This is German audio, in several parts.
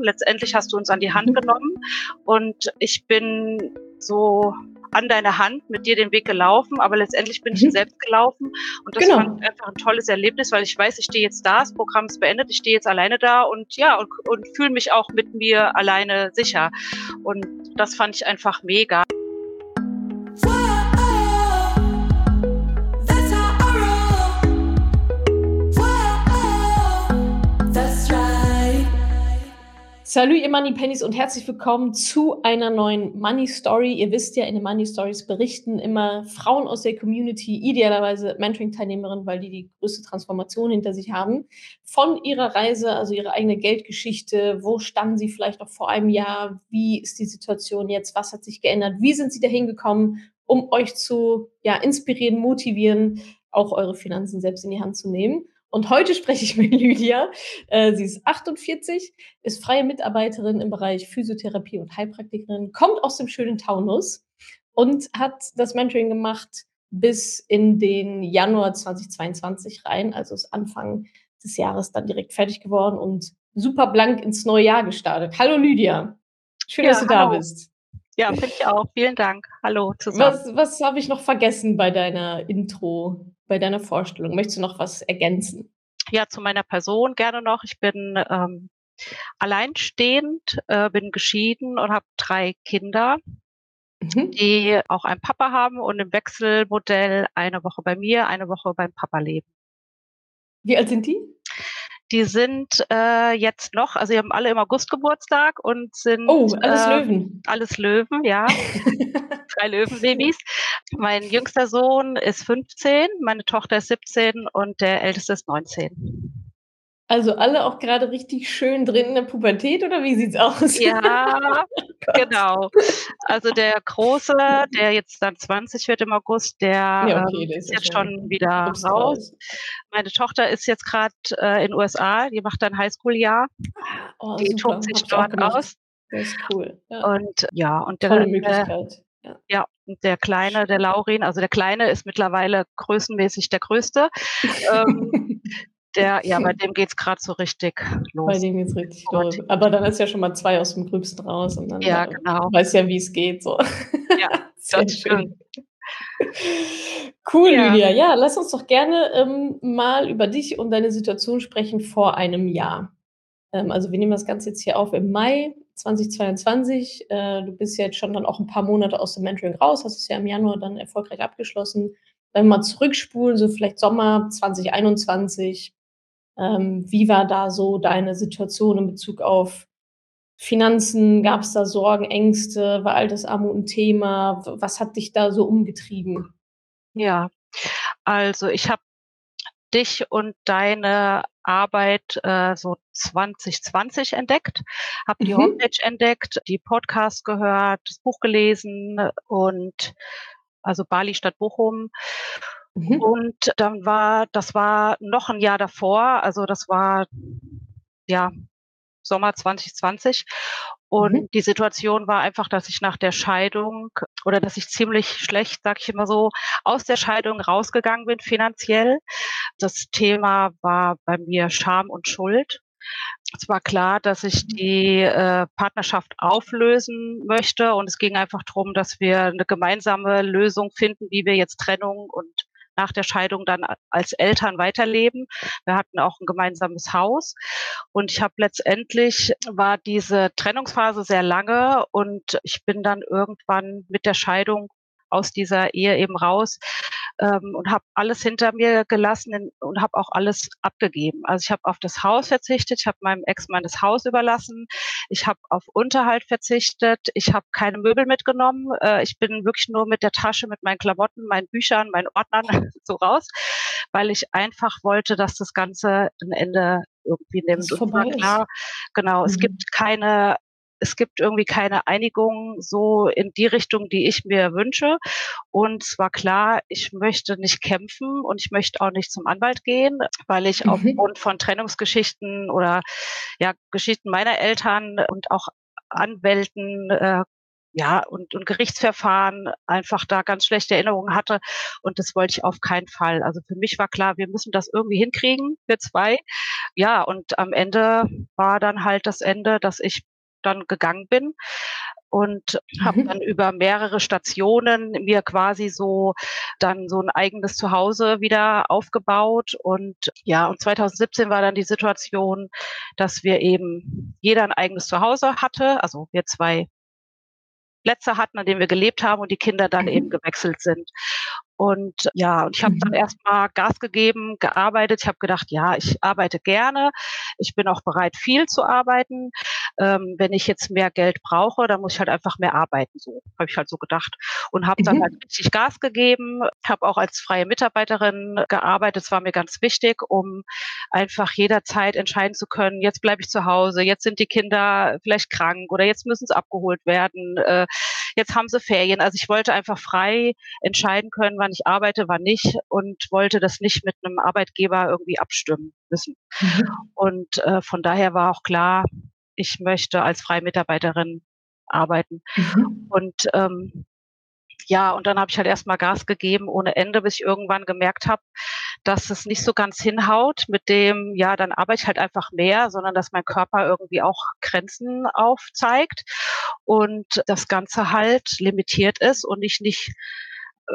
haben. Letztendlich hast du uns an die Hand genommen und ich bin so an deine Hand mit dir den Weg gelaufen, aber letztendlich bin ich mhm. selbst gelaufen und das genau. fand ich einfach ein tolles Erlebnis, weil ich weiß, ich stehe jetzt da, das Programm ist beendet, ich stehe jetzt alleine da und ja, und, und fühle mich auch mit mir alleine sicher. Und das fand ich einfach mega. Salut, ihr Money Pennies und herzlich willkommen zu einer neuen Money Story. Ihr wisst ja, in den Money Stories berichten immer Frauen aus der Community, idealerweise Mentoring-Teilnehmerinnen, weil die die größte Transformation hinter sich haben, von ihrer Reise, also ihre eigene Geldgeschichte. Wo standen sie vielleicht noch vor einem Jahr? Wie ist die Situation jetzt? Was hat sich geändert? Wie sind sie dahin gekommen, um euch zu ja, inspirieren, motivieren, auch eure Finanzen selbst in die Hand zu nehmen? Und heute spreche ich mit Lydia. Äh, sie ist 48, ist freie Mitarbeiterin im Bereich Physiotherapie und Heilpraktikerin, kommt aus dem schönen Taunus und hat das Mentoring gemacht bis in den Januar 2022 rein. Also ist Anfang des Jahres dann direkt fertig geworden und super blank ins neue Jahr gestartet. Hallo Lydia. Schön, ja, dass du hallo. da bist. Ja, finde ich auch. Vielen Dank. Hallo zusammen. Was, was habe ich noch vergessen bei deiner Intro? Bei deiner Vorstellung? Möchtest du noch was ergänzen? Ja, zu meiner Person gerne noch. Ich bin ähm, alleinstehend, äh, bin geschieden und habe drei Kinder, mhm. die auch einen Papa haben und im Wechselmodell eine Woche bei mir, eine Woche beim Papa leben. Wie alt sind die? Die sind äh, jetzt noch, also sie haben alle im August Geburtstag und sind oh alles äh, Löwen, alles Löwen, ja, drei Löwenbabys. Mein jüngster Sohn ist 15, meine Tochter ist 17 und der älteste ist 19. Also alle auch gerade richtig schön drin in der Pubertät oder wie sieht's aus? Ja, genau. Also der Große, der jetzt dann 20 wird im August, der, ja, okay, ähm, ist jetzt schon wieder raus. Meine Tochter ist jetzt gerade äh, in den USA, die macht dann Highschool-Jahr. Oh, die super. tobt sich dort aus. Das ist cool. Ja. Und ja, und der, Tolle Möglichkeit. Ja. ja, und der Kleine, der Laurin, also der Kleine ist mittlerweile größenmäßig der Größte. ähm, der, ja, bei dem geht es gerade so richtig los. Bei dem geht es richtig und, los. Aber dann ist ja schon mal zwei aus dem Gröbsten raus und dann ja, äh, genau. weiß ja, wie es geht. So. Ja, das stimmt. Cool, ja. Lydia. Ja, lass uns doch gerne ähm, mal über dich und deine Situation sprechen vor einem Jahr. Ähm, also wir nehmen das Ganze jetzt hier auf im Mai 2022. Äh, du bist jetzt schon dann auch ein paar Monate aus dem Mentoring raus, hast es ja im Januar dann erfolgreich abgeschlossen. Wenn wir mal zurückspulen, so vielleicht Sommer 2021, ähm, wie war da so deine Situation in Bezug auf Finanzen? Gab es da Sorgen, Ängste? War Altersarmut ein Thema? Was hat dich da so umgetrieben? Ja, also ich habe dich und deine Arbeit äh, so 2020 entdeckt, habe die mhm. Homepage entdeckt, die Podcasts gehört, das Buch gelesen und also Bali statt Bochum Mhm. Und dann war, das war noch ein Jahr davor, also das war ja Sommer 2020. Und mhm. die Situation war einfach, dass ich nach der Scheidung oder dass ich ziemlich schlecht, sag ich immer so, aus der Scheidung rausgegangen bin finanziell. Das Thema war bei mir Scham und Schuld. Es war klar, dass ich mhm. die äh, Partnerschaft auflösen möchte und es ging einfach darum, dass wir eine gemeinsame Lösung finden, wie wir jetzt Trennung und nach der Scheidung dann als Eltern weiterleben. Wir hatten auch ein gemeinsames Haus und ich habe letztendlich war diese Trennungsphase sehr lange und ich bin dann irgendwann mit der Scheidung aus dieser Ehe eben raus ähm, und habe alles hinter mir gelassen und habe auch alles abgegeben. Also ich habe auf das Haus verzichtet, ich habe meinem Ex-Mann das Haus überlassen, ich habe auf Unterhalt verzichtet, ich habe keine Möbel mitgenommen, äh, ich bin wirklich nur mit der Tasche, mit meinen Klamotten, meinen Büchern, meinen Ordnern so raus, weil ich einfach wollte, dass das Ganze ein Ende irgendwie nimmt. Und war klar, genau, mhm. es gibt keine es gibt irgendwie keine Einigung so in die Richtung, die ich mir wünsche. Und es war klar, ich möchte nicht kämpfen und ich möchte auch nicht zum Anwalt gehen, weil ich mhm. aufgrund von Trennungsgeschichten oder ja, Geschichten meiner Eltern und auch Anwälten äh, ja, und, und Gerichtsverfahren einfach da ganz schlechte Erinnerungen hatte. Und das wollte ich auf keinen Fall. Also für mich war klar, wir müssen das irgendwie hinkriegen, wir zwei. Ja, und am Ende war dann halt das Ende, dass ich dann gegangen bin und mhm. habe dann über mehrere Stationen mir quasi so dann so ein eigenes Zuhause wieder aufgebaut und ja und 2017 war dann die Situation, dass wir eben jeder ein eigenes Zuhause hatte, also wir zwei Plätze hatten, an denen wir gelebt haben und die Kinder dann mhm. eben gewechselt sind. Und ja, und ich habe dann mhm. erstmal Gas gegeben, gearbeitet. Ich habe gedacht, ja, ich arbeite gerne. Ich bin auch bereit, viel zu arbeiten. Ähm, wenn ich jetzt mehr Geld brauche, dann muss ich halt einfach mehr arbeiten. So habe ich halt so gedacht und habe dann mhm. halt richtig Gas gegeben. Habe auch als freie Mitarbeiterin gearbeitet. Das war mir ganz wichtig, um einfach jederzeit entscheiden zu können. Jetzt bleibe ich zu Hause. Jetzt sind die Kinder vielleicht krank oder jetzt müssen sie abgeholt werden. Äh, jetzt haben sie Ferien. Also ich wollte einfach frei entscheiden können, wann ich arbeite, wann nicht und wollte das nicht mit einem Arbeitgeber irgendwie abstimmen müssen. Mhm. Und äh, von daher war auch klar, ich möchte als freie Mitarbeiterin arbeiten. Mhm. Und ähm, ja, und dann habe ich halt erstmal Gas gegeben ohne Ende, bis ich irgendwann gemerkt habe, dass es nicht so ganz hinhaut mit dem, ja, dann arbeite ich halt einfach mehr, sondern dass mein Körper irgendwie auch Grenzen aufzeigt und das Ganze halt limitiert ist und ich nicht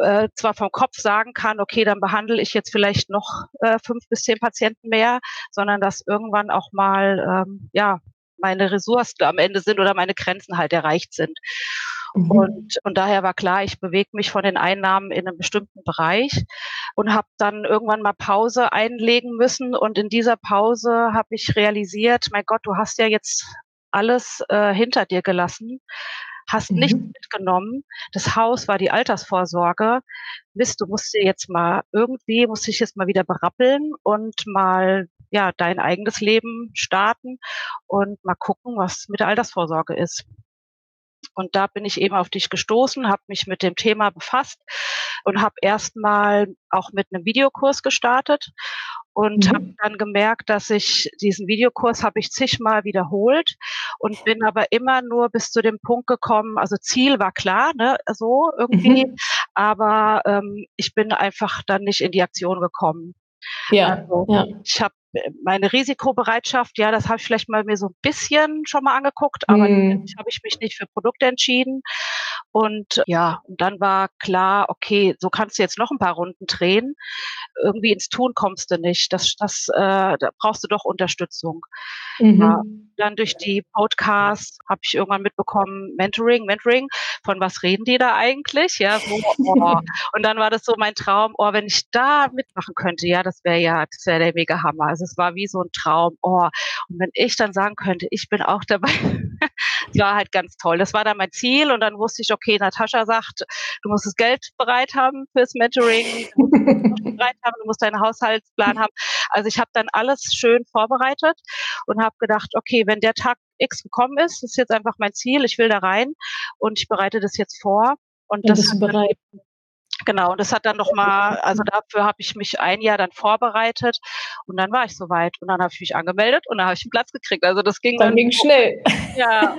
äh, zwar vom Kopf sagen kann, okay, dann behandle ich jetzt vielleicht noch äh, fünf bis zehn Patienten mehr, sondern dass irgendwann auch mal ähm, ja meine Ressourcen am Ende sind oder meine Grenzen halt erreicht sind. Mhm. Und, und daher war klar, ich bewege mich von den Einnahmen in einem bestimmten Bereich und habe dann irgendwann mal Pause einlegen müssen. Und in dieser Pause habe ich realisiert, mein Gott, du hast ja jetzt alles äh, hinter dir gelassen, hast mhm. nichts mitgenommen. Das Haus war die Altersvorsorge. Mist, du musst dir jetzt mal irgendwie, musst dich jetzt mal wieder berappeln und mal ja dein eigenes Leben starten und mal gucken, was mit der Altersvorsorge ist. Und da bin ich eben auf dich gestoßen, habe mich mit dem Thema befasst und habe erstmal auch mit einem Videokurs gestartet und mhm. habe dann gemerkt, dass ich diesen Videokurs habe ich zigmal wiederholt und bin aber immer nur bis zu dem Punkt gekommen, also Ziel war klar, ne, so irgendwie, mhm. aber ähm, ich bin einfach dann nicht in die Aktion gekommen. Ja, also, ja. ich habe meine Risikobereitschaft, ja, das habe ich vielleicht mal mir so ein bisschen schon mal angeguckt, aber mhm. habe ich mich nicht für Produkte entschieden. Und ja, und dann war klar, okay, so kannst du jetzt noch ein paar Runden drehen. Irgendwie ins Tun kommst du nicht. Das, das, äh, da brauchst du doch Unterstützung. Mhm. Ja, dann durch die Podcasts habe ich irgendwann mitbekommen, Mentoring, Mentoring, von was reden die da eigentlich? Ja, so, oh. und dann war das so mein Traum, oh, wenn ich da mitmachen könnte, ja, das wäre ja, das wäre der mega Hammer. Also es war wie so ein Traum. Oh, und wenn ich dann sagen könnte, ich bin auch dabei, das war halt ganz toll. Das war dann mein Ziel und dann wusste ich, okay, Natascha sagt, du musst das Geld bereit haben fürs Mentoring, du musst, bereit haben, du musst deinen Haushaltsplan haben. Also ich habe dann alles schön vorbereitet und habe gedacht, okay, wenn der Tag X gekommen ist, ist jetzt einfach mein Ziel, ich will da rein und ich bereite das jetzt vor. Und, und das hat bereit. Genau, und das hat dann nochmal, also dafür habe ich mich ein Jahr dann vorbereitet und dann war ich soweit und dann habe ich mich angemeldet und dann habe ich einen Platz gekriegt. Also das ging dann. Dann ging schnell. Ja.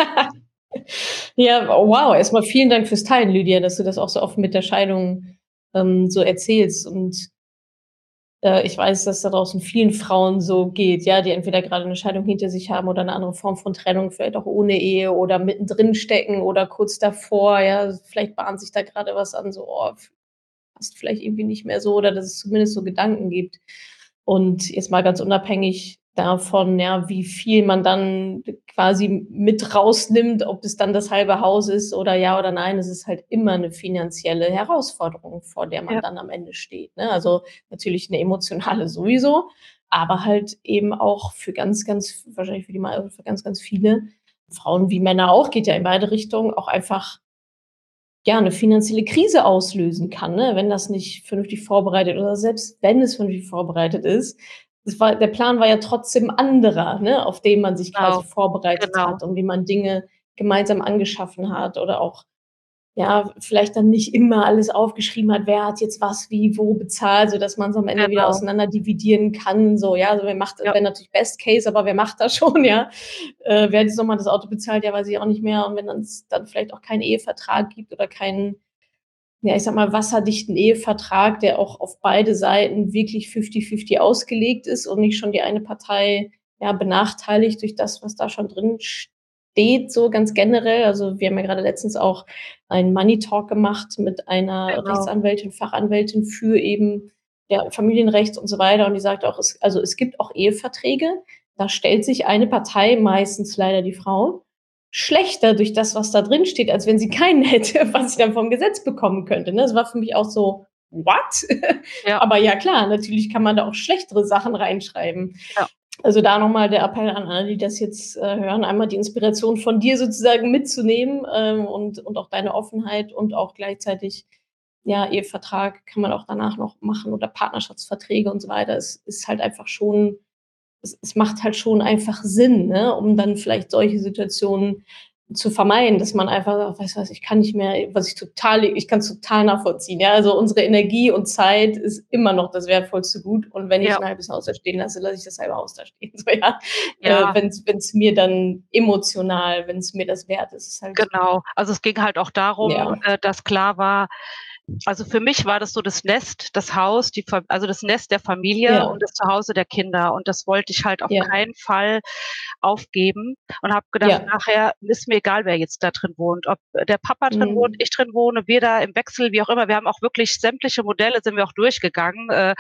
ja, wow, erstmal vielen Dank fürs Teilen, Lydia, dass du das auch so offen mit der Scheidung ähm, so erzählst. Und äh, ich weiß, dass da draußen vielen Frauen so geht, ja, die entweder gerade eine Scheidung hinter sich haben oder eine andere Form von Trennung, vielleicht auch ohne Ehe oder mittendrin stecken oder kurz davor, ja, vielleicht bahnt sich da gerade was an, so, oh, passt vielleicht irgendwie nicht mehr so oder dass es zumindest so Gedanken gibt. Und jetzt mal ganz unabhängig davon, ja, wie viel man dann quasi mit rausnimmt, ob es dann das halbe Haus ist oder ja oder nein, es ist halt immer eine finanzielle Herausforderung, vor der man ja. dann am Ende steht. Ne? Also natürlich eine emotionale sowieso, aber halt eben auch für ganz, ganz, wahrscheinlich für die für ganz, ganz viele Frauen wie Männer auch, geht ja in beide Richtungen, auch einfach ja, eine finanzielle Krise auslösen kann, ne? wenn das nicht vernünftig vorbereitet oder selbst wenn es vernünftig vorbereitet ist. Das war, der Plan war ja trotzdem anderer, ne? auf dem man sich quasi genau. vorbereitet genau. hat und wie man Dinge gemeinsam angeschaffen hat oder auch ja, vielleicht dann nicht immer alles aufgeschrieben hat, wer hat jetzt was wie wo bezahlt, so dass man es am Ende genau. wieder auseinander dividieren kann. So, ja, also wer macht, ja. wäre natürlich Best Case, aber wer macht das schon, ja? Äh, wer hat jetzt nochmal das Auto bezahlt, ja, weiß ich auch nicht mehr. Und wenn es dann vielleicht auch keinen Ehevertrag gibt oder keinen, ja, ich sag mal, wasserdichten Ehevertrag, der auch auf beide Seiten wirklich 50-50 ausgelegt ist und nicht schon die eine Partei ja, benachteiligt durch das, was da schon drin steht steht, so ganz generell. Also wir haben ja gerade letztens auch einen Money Talk gemacht mit einer genau. Rechtsanwältin, Fachanwältin für eben der Familienrecht und so weiter. Und die sagt auch, es, also es gibt auch Eheverträge. Da stellt sich eine Partei, meistens leider die Frau, schlechter durch das, was da drin steht, als wenn sie keinen hätte, was sie dann vom Gesetz bekommen könnte. Ne? Das war für mich auch so, what? Ja. Aber ja, klar, natürlich kann man da auch schlechtere Sachen reinschreiben. Ja. Also da nochmal der Appell an alle, die das jetzt äh, hören, einmal die Inspiration von dir sozusagen mitzunehmen ähm, und, und auch deine Offenheit und auch gleichzeitig, ja, Ehevertrag kann man auch danach noch machen oder Partnerschaftsverträge und so weiter. Es ist halt einfach schon, es, es macht halt schon einfach Sinn, ne, um dann vielleicht solche Situationen zu vermeiden, dass man einfach sagt, weißt du was, ich kann nicht mehr, was ich total, ich kann es total nachvollziehen. Ja, also unsere Energie und Zeit ist immer noch das wertvollste Gut. Und wenn ich ja. ein halbes Haus da stehen lasse, lasse ich das halbe Haus da stehen. So, ja. ja. Äh, wenn es mir dann emotional, wenn es mir das wert ist, ist halt. Genau. Also es ging halt auch darum, ja. äh, dass klar war, also für mich war das so das Nest, das Haus, die, also das Nest der Familie ja. und das Zuhause der Kinder. Und das wollte ich halt auf ja. keinen Fall aufgeben und habe gedacht, ja. nachher ist mir egal, wer jetzt da drin wohnt. Ob der Papa drin mhm. wohnt, ich drin wohne, wir da im Wechsel, wie auch immer. Wir haben auch wirklich sämtliche Modelle, sind wir auch durchgegangen, äh,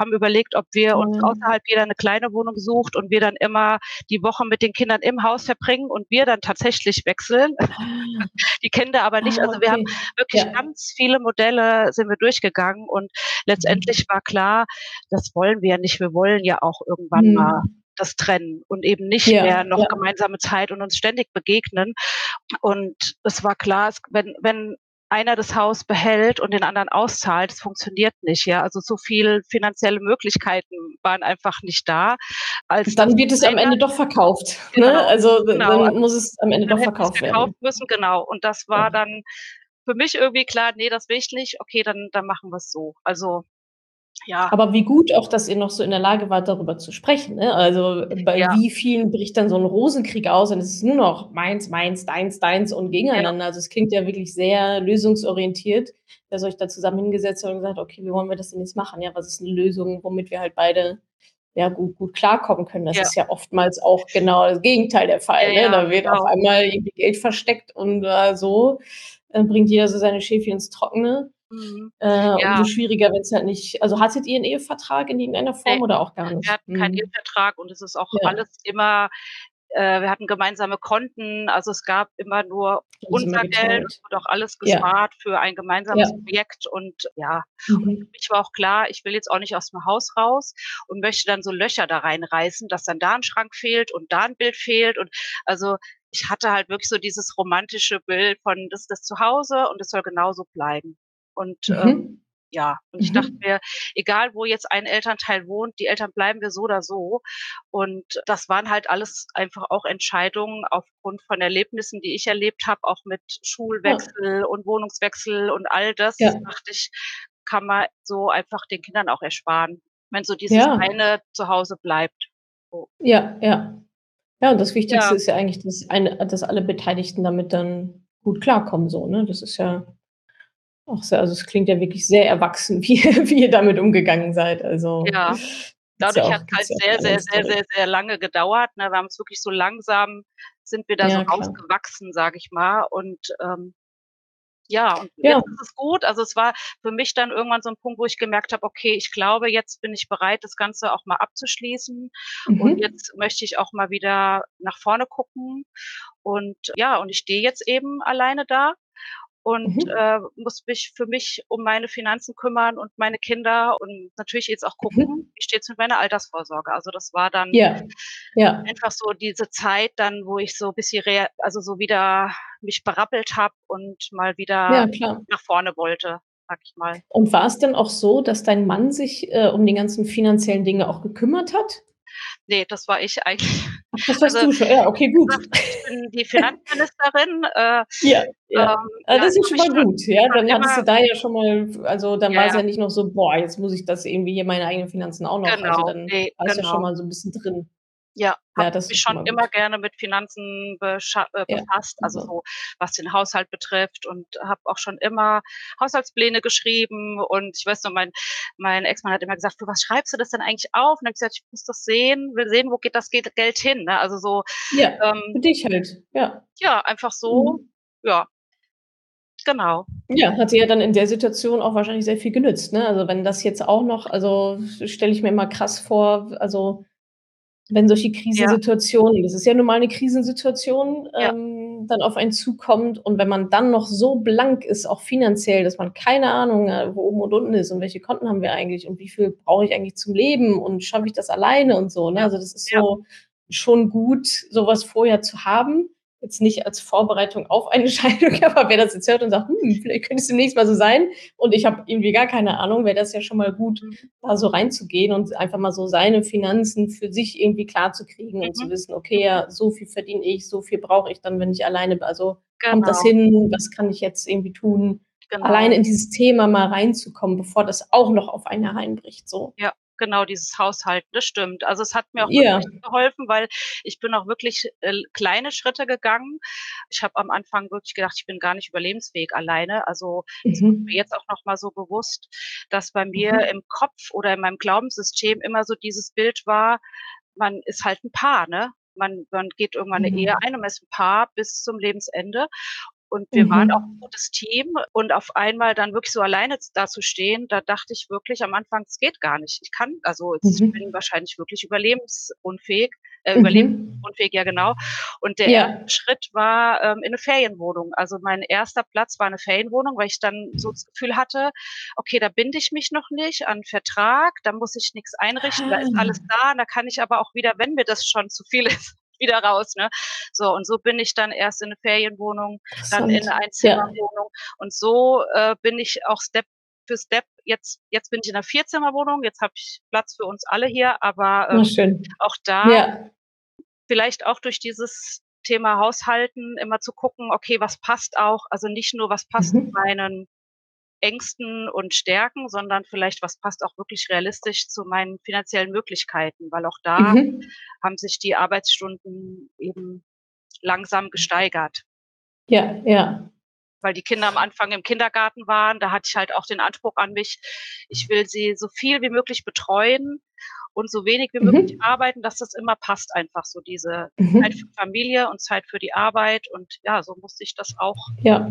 haben überlegt, ob wir mhm. uns außerhalb jeder eine kleine Wohnung sucht und wir dann immer die Woche mit den Kindern im Haus verbringen und wir dann tatsächlich wechseln. Ah. die Kinder aber nicht. Ah, also wir haben wirklich ganz viele Modelle Modelle sind wir durchgegangen und letztendlich mhm. war klar, das wollen wir ja nicht. Wir wollen ja auch irgendwann mhm. mal das trennen und eben nicht ja, mehr noch ja. gemeinsame Zeit und uns ständig begegnen. Und es war klar, wenn, wenn einer das Haus behält und den anderen auszahlt, das funktioniert nicht. Ja, also so viel finanzielle Möglichkeiten waren einfach nicht da. Als dann wird es am Ende doch verkauft. Ne? Genau, ne? Also genau. dann muss es am Ende doch verkauft werden. Müssen genau. Und das war dann für mich irgendwie klar, nee, das will ich nicht, okay, dann, dann machen wir es so. Also ja. Aber wie gut auch, dass ihr noch so in der Lage wart, darüber zu sprechen. Ne? Also bei ja. wie vielen bricht dann so ein Rosenkrieg aus und es ist nur noch meins, meins, deins, deins und gegeneinander. Ja. Also es klingt ja wirklich sehr lösungsorientiert, dass euch da zusammen hingesetzt habt und gesagt, okay, wie wollen wir das denn jetzt machen? Ja, was ist eine Lösung, womit wir halt beide ja, gut, gut klarkommen können. Das ja. ist ja oftmals auch genau das Gegenteil der Fall. Ne? Da wird genau. auf einmal irgendwie Geld versteckt und äh, so äh, bringt jeder so seine Schäfchen ins Trockene. Mhm. Äh, ja. Umso schwieriger, wenn es halt nicht. Also hattet ihr einen Ehevertrag in irgendeiner Form nee, oder auch gar nicht? Wir hatten mhm. keinen Ehevertrag und es ist auch ja. alles immer äh, wir hatten gemeinsame Konten, also es gab immer nur unser Geld und auch alles gespart ja. für ein gemeinsames ja. Projekt und ja, mhm. und für mich war auch klar, ich will jetzt auch nicht aus dem Haus raus und möchte dann so Löcher da reinreißen, dass dann da ein Schrank fehlt und da ein Bild fehlt und also ich hatte halt wirklich so dieses romantische Bild von, das ist das Zuhause und es soll genauso bleiben. Und mhm. ähm, ja, und mhm. ich dachte mir, egal wo jetzt ein Elternteil wohnt, die Eltern bleiben wir so oder so. Und das waren halt alles einfach auch Entscheidungen aufgrund von Erlebnissen, die ich erlebt habe, auch mit Schulwechsel ja. und Wohnungswechsel und all das, ja. dachte ich, kann man so einfach den Kindern auch ersparen, wenn so dieses ja. eine zu Hause bleibt. So. Ja, ja. Ja, und das Wichtigste ja. ist ja eigentlich, dass, eine, dass alle Beteiligten damit dann gut klarkommen, so, ne? Das ist ja auch sehr, also es klingt ja wirklich sehr erwachsen, wie, wie ihr damit umgegangen seid. Also ja. Dadurch ja hat es halt sehr, sehr, sehr, sehr, sehr lange gedauert. Ne? Wir haben es wirklich so langsam, sind wir da ja, so rausgewachsen, sage ich mal. Und ähm, ja, und ja. jetzt ist es gut. Also es war für mich dann irgendwann so ein Punkt, wo ich gemerkt habe, okay, ich glaube, jetzt bin ich bereit, das Ganze auch mal abzuschließen. Mhm. Und jetzt möchte ich auch mal wieder nach vorne gucken. Und ja, und ich stehe jetzt eben alleine da und mhm. äh, muss mich für mich um meine Finanzen kümmern und meine Kinder und natürlich jetzt auch gucken, mhm. wie steht es mit meiner Altersvorsorge. Also das war dann ja. Ja. einfach so diese Zeit dann, wo ich so ein bisschen, also so wieder mich berappelt habe und mal wieder ja, nach vorne wollte. Sag ich mal. Und war es denn auch so, dass dein Mann sich äh, um die ganzen finanziellen Dinge auch gekümmert hat? Ne, das war ich eigentlich. Ach, das warst also, du schon. Ja, okay, gut. Ich bin die Finanzministerin. Äh, ja, ja. Ähm, ah, das ist schon mal gut. Ja, dann hattest du da ja schon mal, also dann ja, war es ja nicht noch so, boah, jetzt muss ich das irgendwie hier meine eigenen Finanzen auch noch. Also genau, also dann nee, warst genau. du schon mal so ein bisschen drin. Ja, habe ja, mich schon immer gerne mit Finanzen äh, befasst, ja, also so was den Haushalt betrifft und habe auch schon immer Haushaltspläne geschrieben und ich weiß noch, mein, mein Ex-Mann hat immer gesagt, für was schreibst du das denn eigentlich auf? Und dann habe ich gesagt, ich muss das sehen, will sehen, wo geht das Geld hin. Ne? Also so. Ja, ähm, für dich halt, ja. Ja, einfach so, mhm. ja. Genau. Ja, hat sie ja dann in der Situation auch wahrscheinlich sehr viel genützt. Ne? Also wenn das jetzt auch noch, also stelle ich mir mal krass vor, also wenn solche Krisensituationen, ja. das ist ja nun mal eine Krisensituation, ja. ähm, dann auf einen zukommt und wenn man dann noch so blank ist, auch finanziell, dass man keine Ahnung, hat, wo oben und unten ist und welche Konten haben wir eigentlich und wie viel brauche ich eigentlich zum Leben und schaffe ich das alleine und so. Ne? Also das ist so schon gut, sowas vorher zu haben jetzt nicht als Vorbereitung auf eine Scheidung, aber wer das jetzt hört und sagt, hm, vielleicht könnte es demnächst mal so sein und ich habe irgendwie gar keine Ahnung, wäre das ja schon mal gut, mhm. da so reinzugehen und einfach mal so seine Finanzen für sich irgendwie klar zu kriegen mhm. und zu mhm. wissen, okay, ja, so viel verdiene ich, so viel brauche ich dann, wenn ich alleine bin. Also genau. kommt das genau. hin, was kann ich jetzt irgendwie tun? Genau. Alleine in dieses Thema mal reinzukommen, bevor das auch noch auf einen hereinbricht. So. Ja, genau dieses Haushalten, das stimmt. Also es hat mir auch yeah. geholfen, weil ich bin auch wirklich äh, kleine Schritte gegangen. Ich habe am Anfang wirklich gedacht, ich bin gar nicht überlebensfähig alleine. Also es mhm. wird mir jetzt auch noch mal so bewusst, dass bei mir mhm. im Kopf oder in meinem Glaubenssystem immer so dieses Bild war, man ist halt ein Paar, ne? Man, man geht irgendwann eine mhm. Ehe ein und man ist ein Paar bis zum Lebensende. Und wir mhm. waren auch ein gutes Team. Und auf einmal dann wirklich so alleine da zu stehen, da dachte ich wirklich am Anfang, es geht gar nicht. Ich kann, also mhm. ich bin wahrscheinlich wirklich überlebensunfähig. Äh, mhm. überlebensunfähig, ja genau. Und der ja. erste Schritt war ähm, in eine Ferienwohnung. Also mein erster Platz war eine Ferienwohnung, weil ich dann so das Gefühl hatte, okay, da binde ich mich noch nicht an Vertrag, da muss ich nichts einrichten, da ist alles ah. da, da kann ich aber auch wieder, wenn mir das schon zu viel ist, wieder raus. Ne? So, und so bin ich dann erst in eine Ferienwohnung, dann in eine Einzimmerwohnung. Ja. Und so äh, bin ich auch Step für Step. Jetzt, jetzt bin ich in einer Vierzimmerwohnung, jetzt habe ich Platz für uns alle hier, aber ähm, auch da ja. vielleicht auch durch dieses Thema Haushalten immer zu gucken, okay, was passt auch, also nicht nur, was passt mhm. meinen Ängsten und Stärken, sondern vielleicht, was passt auch wirklich realistisch zu meinen finanziellen Möglichkeiten, weil auch da mhm. haben sich die Arbeitsstunden eben langsam gesteigert. Ja, ja. Weil die Kinder am Anfang im Kindergarten waren, da hatte ich halt auch den Anspruch an mich, ich will sie so viel wie möglich betreuen und so wenig wie mhm. möglich arbeiten, dass das immer passt einfach so diese mhm. Zeit für Familie und Zeit für die Arbeit und ja, so musste ich das auch ja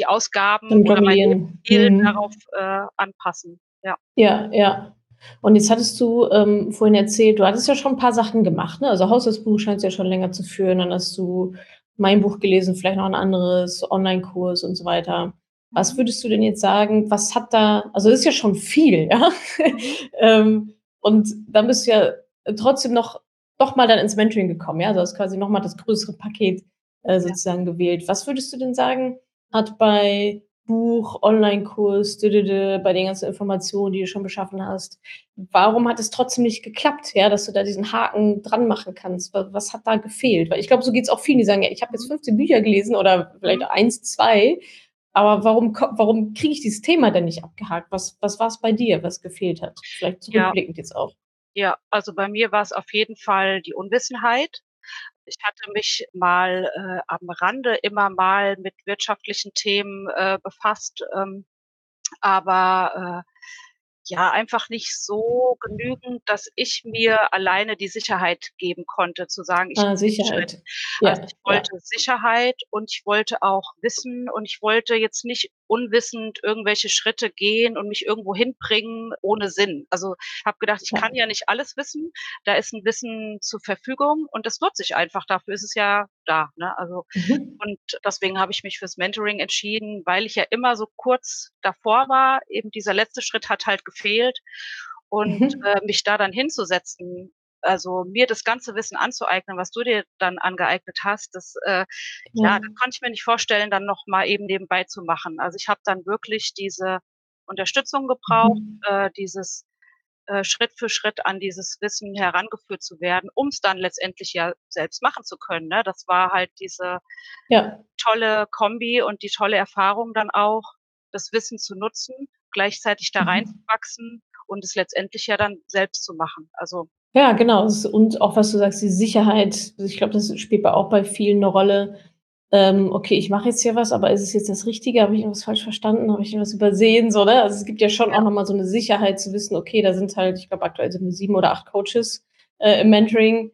die Ausgaben oder mein Ziel mhm. darauf äh, anpassen. Ja. ja, ja. Und jetzt hattest du ähm, vorhin erzählt, du hattest ja schon ein paar Sachen gemacht, ne? Also Haushaltsbuch scheint ja schon länger zu führen, dann hast du mein Buch gelesen, vielleicht noch ein anderes, Online-Kurs und so weiter. Was mhm. würdest du denn jetzt sagen, was hat da, also das ist ja schon viel, ja? Mhm. ähm, und dann bist du ja trotzdem noch, doch mal dann ins Mentoring gekommen, ja? Also hast quasi nochmal das größere Paket äh, sozusagen ja. gewählt. Was würdest du denn sagen, hat bei Buch, Online-Kurs, bei den ganzen Informationen, die du schon beschaffen hast. Warum hat es trotzdem nicht geklappt, ja, dass du da diesen Haken dran machen kannst? Was hat da gefehlt? Weil ich glaube, so geht es auch vielen, die sagen, ja, ich habe jetzt 15 Bücher gelesen oder vielleicht mhm. eins, zwei, aber warum, warum kriege ich dieses Thema denn nicht abgehakt? Was, was war es bei dir, was gefehlt hat? Vielleicht zurückblickend ja. jetzt auch. Ja, also bei mir war es auf jeden Fall die Unwissenheit. Ich hatte mich mal äh, am Rande immer mal mit wirtschaftlichen Themen äh, befasst, ähm, aber äh, ja, einfach nicht so genügend, dass ich mir alleine die Sicherheit geben konnte, zu sagen, ich ah, Sicherheit. Ja, also ich wollte ja. Sicherheit und ich wollte auch Wissen und ich wollte jetzt nicht unwissend irgendwelche Schritte gehen und mich irgendwo hinbringen ohne Sinn. Also habe gedacht, ich kann ja nicht alles wissen. Da ist ein Wissen zur Verfügung und das nutze ich einfach. Dafür ist es ja da. Ne? Also mhm. und deswegen habe ich mich fürs Mentoring entschieden, weil ich ja immer so kurz davor war. Eben dieser letzte Schritt hat halt gefehlt und mhm. äh, mich da dann hinzusetzen also mir das ganze Wissen anzueignen, was du dir dann angeeignet hast, das äh, ja, ja das konnte ich mir nicht vorstellen, dann noch mal eben nebenbei zu machen. Also ich habe dann wirklich diese Unterstützung gebraucht, mhm. äh, dieses äh, Schritt für Schritt an dieses Wissen herangeführt zu werden, um es dann letztendlich ja selbst machen zu können, ne? Das war halt diese Ja. tolle Kombi und die tolle Erfahrung dann auch, das Wissen zu nutzen, gleichzeitig da Mhm. reinzuwachsen und es letztendlich ja dann selbst zu machen. Also Ja, genau. Und auch was du sagst, die Sicherheit. Ich glaube, das spielt auch bei vielen 'ne Rolle. Ähm, okay, ich mache jetzt hier was, aber ist es jetzt das Richtige? Habe ich irgendwas falsch verstanden? Habe ich irgendwas übersehen, so, ne? Also, es gibt ja schon auch Ja. noch mal so 'ne Sicherheit zu wissen, okay, da sind halt ich glaube, aktuell sind wir 7 oder 8 Coaches, äh, im Mentoring.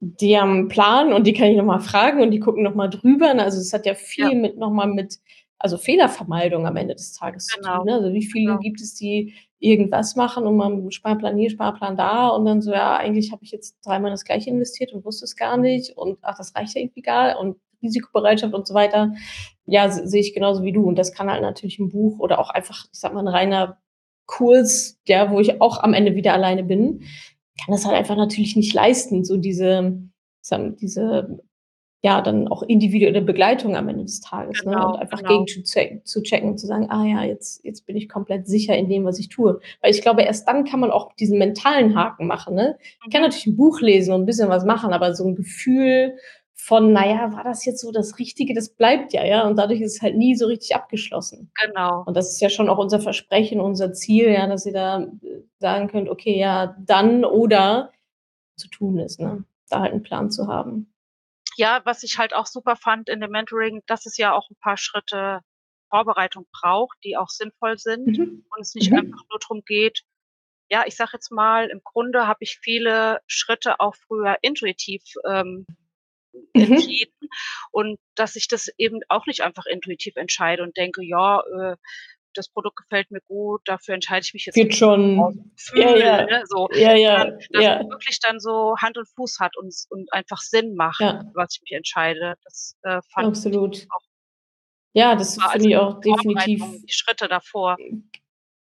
Die haben 'n Plan und die kann ich noch mal fragen und die gucken noch mal drüber, ne? Also, es hat ja Ja. viel mit noch mal mit also, Fehlervermeidung am Ende des Tages zu tun, Genau, ne? Also, wie viele genau. gibt es, die irgendwas machen und mal Sparplan hier, Sparplan da und dann so: „Ja, eigentlich habe ich jetzt dreimal das Gleiche investiert und wusste es gar nicht und ach, das reicht ja irgendwie gar und Risikobereitschaft und so weiter.“ Ja, sehe ich genauso wie du und das kann halt natürlich 'n Buch oder auch einfach, ich sage mal, 'n reiner Kurs, ja, wo ich auch am Ende wieder alleine bin, kann das halt einfach natürlich nicht leisten, so diese sagen diese ja, dann auch individuelle Begleitung am Ende des Tages, ne? Und Genau, einfach genau. gegen zu ze zu checken und zu sagen: „Ah ja, jetzt jetzt bin ich komplett sicher in dem, was ich tue.“ Weil ich glaube, erst dann kann man auch diesen mentalen Haken machen, ne? Ich kann Mhm. natürlich 'n Buch lesen und 'n bisschen was machen, aber so 'n Gefühl von: „Na ja, war das jetzt so das Richtige?“ Das bleibt ja, ja? Und dadurch ist es halt nie so richtig abgeschlossen. Genau. Und das ist ja schon auch unser Versprechen, unser Ziel, ja, dass ihr da, äh, sagen könnt: „Okay, ja, dann oder“ zu tun ist, ne? Da halt 'n Plan zu haben. Ja, was ich halt auch super fand in dem Mentoring, dass es ja auch 'n paar Schritte Vorbereitung braucht, die auch sinnvoll sind Mhm. und es nicht einfach Mhm. nur drum geht ja, ich sage jetzt mal, im Grunde habe ich viele Schritte auch früher intuitiv, ähm, Mhm. entschieden und dass ich das eben auch nicht einfach intuitiv entscheide und denke: „Ja, äh, das Produkt gefällt mir gut, dafür entscheide ich mich jetzt aus schon. Ja, Gefühl“, ja. ne, so. Ja, ja, dass es ja. wirklich dann so Hand und Fuß hat und und einfach Sinn macht, Ja. was ich mich entscheide. Das, äh, fand ich Absolut. auch Ja, das finde also ich auch definitiv die Schritte davor.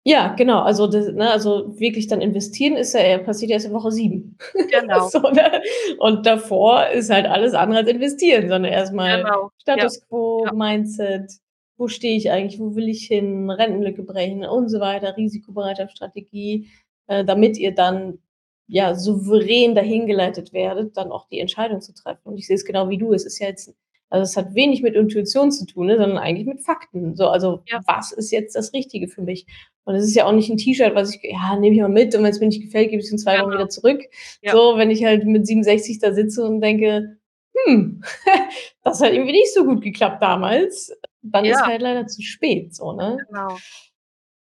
Ja, genau. Also, das ne, also, wirklich dann investieren ist ja passiert erst in Woche 7. Genau. So, ne? Und davor ist halt alles andere als investieren, sondern erst mal Genau. Ja. Status quo, Ja. Mindset. Wo stehe ich eigentlich? Wo will ich hin? Rentenlücke brechen und so weiter, Risikobereitschaftsstrategie, äh, damit ihr dann, ja, souverän dahin geleitet werdet, dann auch die Entscheidung zu treffen. Und ich sehe es genau wie du. Es ist ja jetzt also, es hat wenig mit Intuition zu tun, ne, sondern eigentlich mit Fakten. So, also, Ja. was ist jetzt das Richtige für mich? Und es ist ja auch nicht 'n T-Shirt, was ich ja, nehme ich mal mit und wenn's mir nicht gefällt, gebe ich's in 2 Wochen wieder zurück. Ja. So, wenn ich halt mit 67 da sitze und denke: „Hm, das hat irgendwie nicht so gut geklappt damals“, dann ist Ja. halt leider zu spät so, ne? Genau.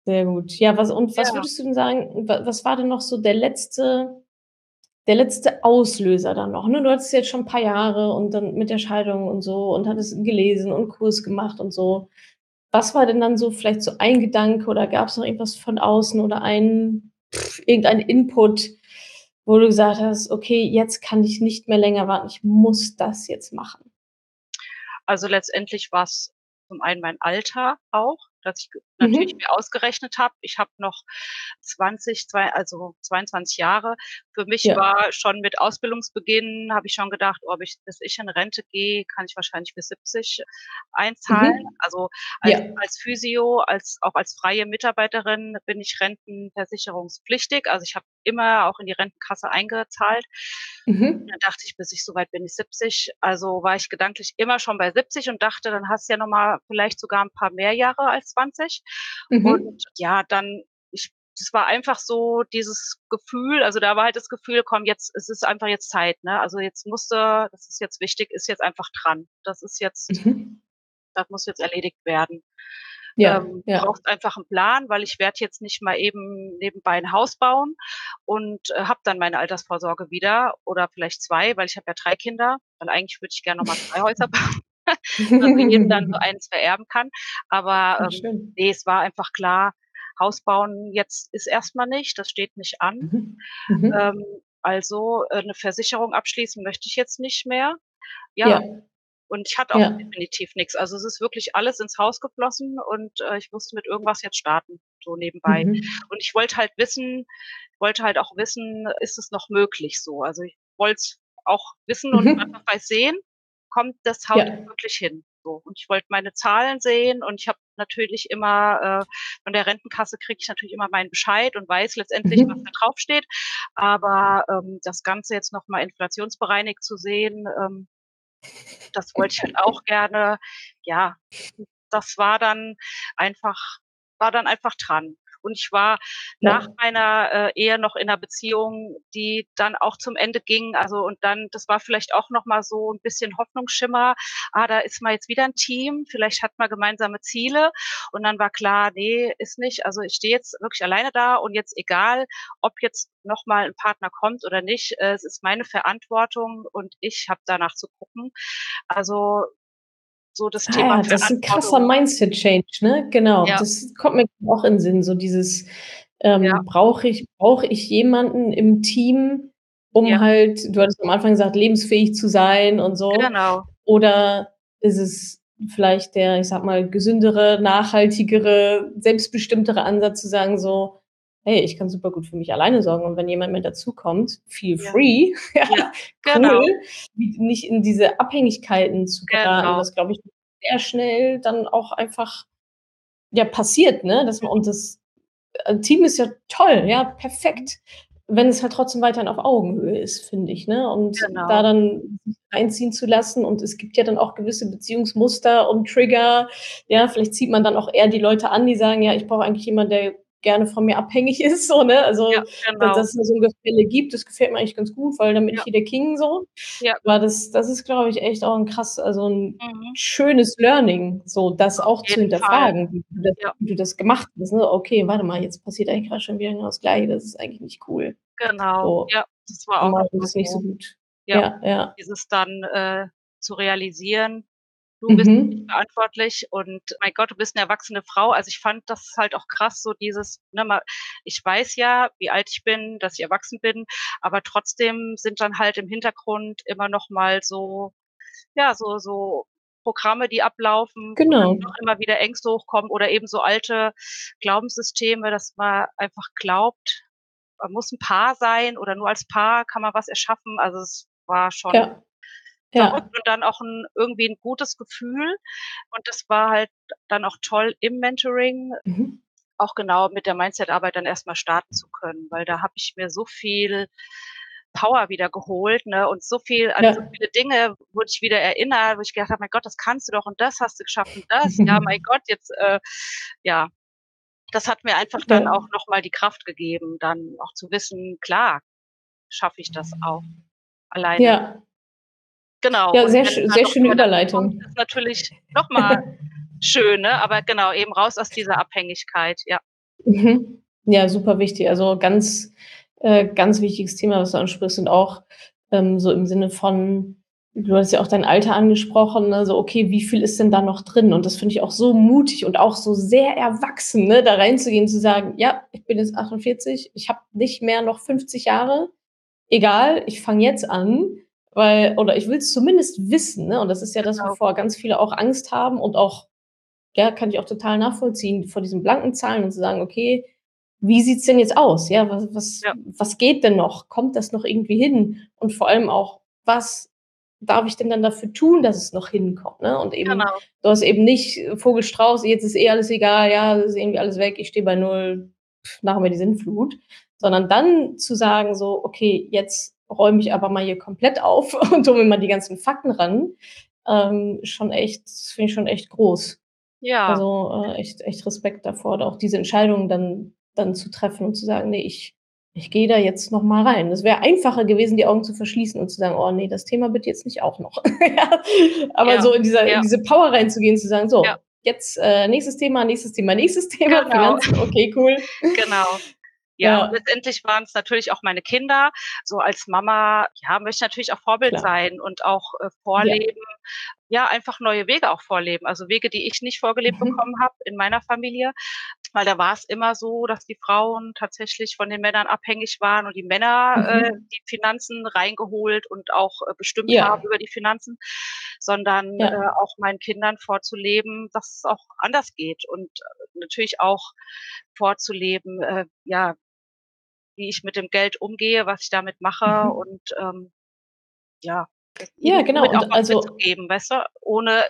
Sehr gut. Ja, was und was Ja. würdest du denn sagen, wa was war denn noch so der letzte der letzte Auslöser dann noch, ne? Du hattest jetzt schon 'n paar Jahre und dann mit der Scheidung und so und hattest gelesen und Kurs gemacht und so. Was war denn dann so vielleicht so ein Gedanke oder gab's noch irgendwas von außen oder ein irgendein Input, wo du gesagt hast: „Okay, jetzt kann ich nicht mehr länger warten. Ich muss das jetzt machen?“ Also, letztendlich war's zum einen mein Alter auch, dass ich g natürlich Mhm. mir ausgerechnet habe, ich habe noch 20, zwei also, 22 Jahre. Für mich Ja. war schon mit Ausbildungsbeginn habe ich schon gedacht: „Oh, bis bis ich in Rente gehe, kann ich wahrscheinlich bis 70 einzahlen.“ Mhm. Also, als Ja. als Physio, als auch als freie Mitarbeiterin bin ich rentenversicherungspflichtig. Also, ich habe immer auch in die Rentenkasse eingezahlt. Mhm. Dann dachte ich, bis ich so weit bin, ich 70. Also, war ich gedanklich immer schon bei 70 und dachte, dann hast du ja noch mal vielleicht sogar 'n paar mehr Jahre als 20. Und Mhm. ja, dann ich das war einfach so dieses Gefühl also, da war halt das Gefühl: „Komm, jetzt es ist einfach jetzt Zeit, ne? Also, jetzt musst du das ist jetzt wichtig, ist jetzt einfach dran. Das ist jetzt Mhm. das muss jetzt erledigt werden.“ Ja, Ähm, ja. brauchst einfach 'n Plan, weil ich werde jetzt nicht mal eben nebenbei 'n Haus bauen und, äh, habe dann meine Altersvorsorge wieder oder vielleicht 2, weil ich habe ja 3 Kinder, weil eigentlich würde ich gern noch mal 2 Häuser bauen, also, jedem dann so eins vererben kann. Aber, ähm, schön. ne, es war einfach klar, Haus bauen jetzt ist erst mal nicht, das steht nicht an. Mhm. Mhm. Ähm, also, äh, 'ne Versicherung abschließen möchte ich jetzt nicht mehr. Ja, Ja. und ich hatte auch Ja. definitiv nix. Also, es ist wirklich alles ins Haus geflossen und, äh, ich musste mit irgendwas jetzt starten, so nebenbei. Mhm. Und ich wollte halt wissen wollte halt auch wissen, ist es noch möglich so? Also, ich wollte es auch wissen und Mhm. auf weiß sehen, kommt das haut das Ja. wirklich hin, so. Und ich wollte meine Zahlen sehen und ich habe natürlich immer, äh, von der Rentenkasse kriege ich natürlich immer meinen Bescheid und weiß letztendlich, mhm. was da draufsteht. Aber ähm, das Ganze jetzt nochmal inflationsbereinigt zu sehen, ähm, das wollte ich halt auch gerne. Ja, das war dann einfach, war dann einfach dran. Und ich war ja. nach meiner äh, Ehe noch in einer Beziehung, die dann auch zum Ende ging. Also und dann, das war vielleicht auch noch mal so ein bisschen Hoffnungsschimmer. Ah, da ist mal jetzt wieder ein Team. Vielleicht hat man gemeinsame Ziele. Und dann war klar, nee, ist nicht. Also ich stehe jetzt wirklich alleine da und jetzt egal, ob jetzt noch mal ein Partner kommt oder nicht, äh, es ist meine Verantwortung und ich habe danach zu gucken. Also so das ah, Thema. Ja, das ist ein krasser Mindset-Change, ne? Genau. Ja. Das kommt mir auch in den Sinn, so dieses ähm, ja. brauche ich, brauche ich jemanden im Team, um ja. halt, du hattest am Anfang gesagt, lebensfähig zu sein und so. Genau. Oder ist es vielleicht der, ich sag mal, gesündere, nachhaltigere, selbstbestimmtere Ansatz zu sagen, so, hey, ich kann super gut für mich alleine sorgen und wenn jemand mit dazukommt, feel ja. free. ja, genau. Cool, nicht in diese Abhängigkeiten zu geraten. Genau. Das glaube ich sehr schnell dann auch einfach ja passiert, ne? Dass man und das äh, Team ist ja toll, ja, perfekt, wenn es halt trotzdem weiterhin auf Augenhöhe ist, finde ich, ne? Und genau. da dann einziehen zu lassen und es gibt ja dann auch gewisse Beziehungsmuster und Trigger, ja, vielleicht zieht man dann auch eher die Leute an, die sagen, ja, ich brauche eigentlich jemanden, der gerne von mir abhängig ist, so, ne? Also, ja, genau. dass, dass es so ein Gefälle gibt, das gefällt mir eigentlich ganz gut, weil dann bin ja. ich hier der King so. Ja. Aber das, das ist, glaube ich, echt auch ein krass, also ein mhm. schönes Learning, so das auch zu hinterfragen, wie du, das, wie du, das, gemacht hast. Ne? Okay, warte mal, jetzt passiert eigentlich gerade schon wieder genau das Gleiche, das ist eigentlich nicht cool. Genau. So. Ja, das war auch das ist nicht so gut. Ja, ja. ja. Dieses dann äh, zu realisieren, Du bist mhm. verantwortlich und mein Gott, du bist eine erwachsene Frau. Also ich fand das halt auch krass, so dieses, ne, mal, ich weiß ja, wie alt ich bin, dass ich erwachsen bin, aber trotzdem sind dann halt im Hintergrund immer noch mal so, ja, so, so Programme, die ablaufen, genau. noch immer wieder Ängste hochkommen oder eben so alte Glaubenssysteme, dass man einfach glaubt, man muss ein Paar sein oder nur als Paar kann man was erschaffen. Also es war schon ja ja. und dann auch ein, irgendwie ein gutes Gefühl. Und das war halt dann auch toll im Mentoring. Mhm. Auch genau mit der Mindset-Arbeit dann erstmal starten zu können, weil da habe ich mir so viel Power wieder geholt, ne? Und so viel, an ja. so viele Dinge wurde ich wieder erinnert, wo ich gedacht habe, mein Gott, das kannst du doch und das hast du geschafft und das. ja, mein Gott, jetzt, äh, ja, das hat mir einfach dann auch nochmal die Kraft gegeben, dann auch zu wissen, klar, schaffe ich das auch alleine. Ja. Genau. Ja, sehr, sehr schöne Überleitung. Kommt, ist natürlich nochmal schön, ne? aber genau, eben raus aus dieser Abhängigkeit, ja. Mhm. Ja, super wichtig. Also ganz, äh, ganz wichtiges Thema, was du ansprichst und auch ähm, so im Sinne von, du hast ja auch dein Alter angesprochen, ne? so okay, wie viel ist denn da noch drin? Und das finde ich auch so mutig und auch so sehr erwachsen, ne? da reinzugehen, zu sagen, ja, ich bin jetzt 48, ich habe nicht mehr noch 50 Jahre, egal, ich fange jetzt an weil, oder ich will es zumindest wissen, ne? Und das ist ja das, genau. wovor ganz viele auch Angst haben und auch, ja, kann ich auch total nachvollziehen, vor diesen blanken Zahlen und zu sagen, okay, wie sieht's denn jetzt aus? Ja, was, was, ja. was geht denn noch? Kommt das noch irgendwie hin? Und vor allem auch, was darf ich denn dann dafür tun, dass es noch hinkommt? Ne? Und eben, genau. du hast eben nicht Vogelstrauß, jetzt ist eh alles egal, ja, das ist irgendwie alles weg, ich stehe bei null, pff, nachher mir die Sinnflut, sondern dann zu sagen, so, okay, jetzt räume ich aber mal hier komplett auf und hole mir mal die ganzen Fakten ran, ähm, schon echt, finde ich schon echt groß. Ja. Also äh, echt, echt Respekt davor, auch diese Entscheidung dann, dann zu treffen und zu sagen, nee, ich, ich gehe da jetzt noch mal rein. Es wäre einfacher gewesen, die Augen zu verschließen und zu sagen, oh nee, das Thema bitte jetzt nicht auch noch. ja. Aber ja. so in, dieser, ja. in diese Power reinzugehen, zu sagen, so, jetzt äh, nächstes Thema, nächstes Thema, nächstes Thema, genau. Finanzen, okay, cool. Genau. Ja, ja. letztendlich waren es natürlich auch meine Kinder. So als Mama, ja, möchte natürlich auch Vorbild Klar. sein und auch äh, vorleben. Ja. ja. einfach neue Wege auch vorleben. Also Wege, die ich nicht vorgelebt mhm. bekommen habe in meiner Familie. Weil da war es immer so, dass die Frauen tatsächlich von den Männern abhängig waren und die Männer mhm. äh, die Finanzen reingeholt und auch äh, bestimmt ja. haben über die Finanzen, sondern äh, auch meinen Kindern vorzuleben, dass es auch anders geht und äh, natürlich auch vorzuleben, äh, ja, wie ich mit dem Geld umgehe, was ich damit mache mhm. und ähm, ja, ja, genau. Und auch also geben, weißt du, ohne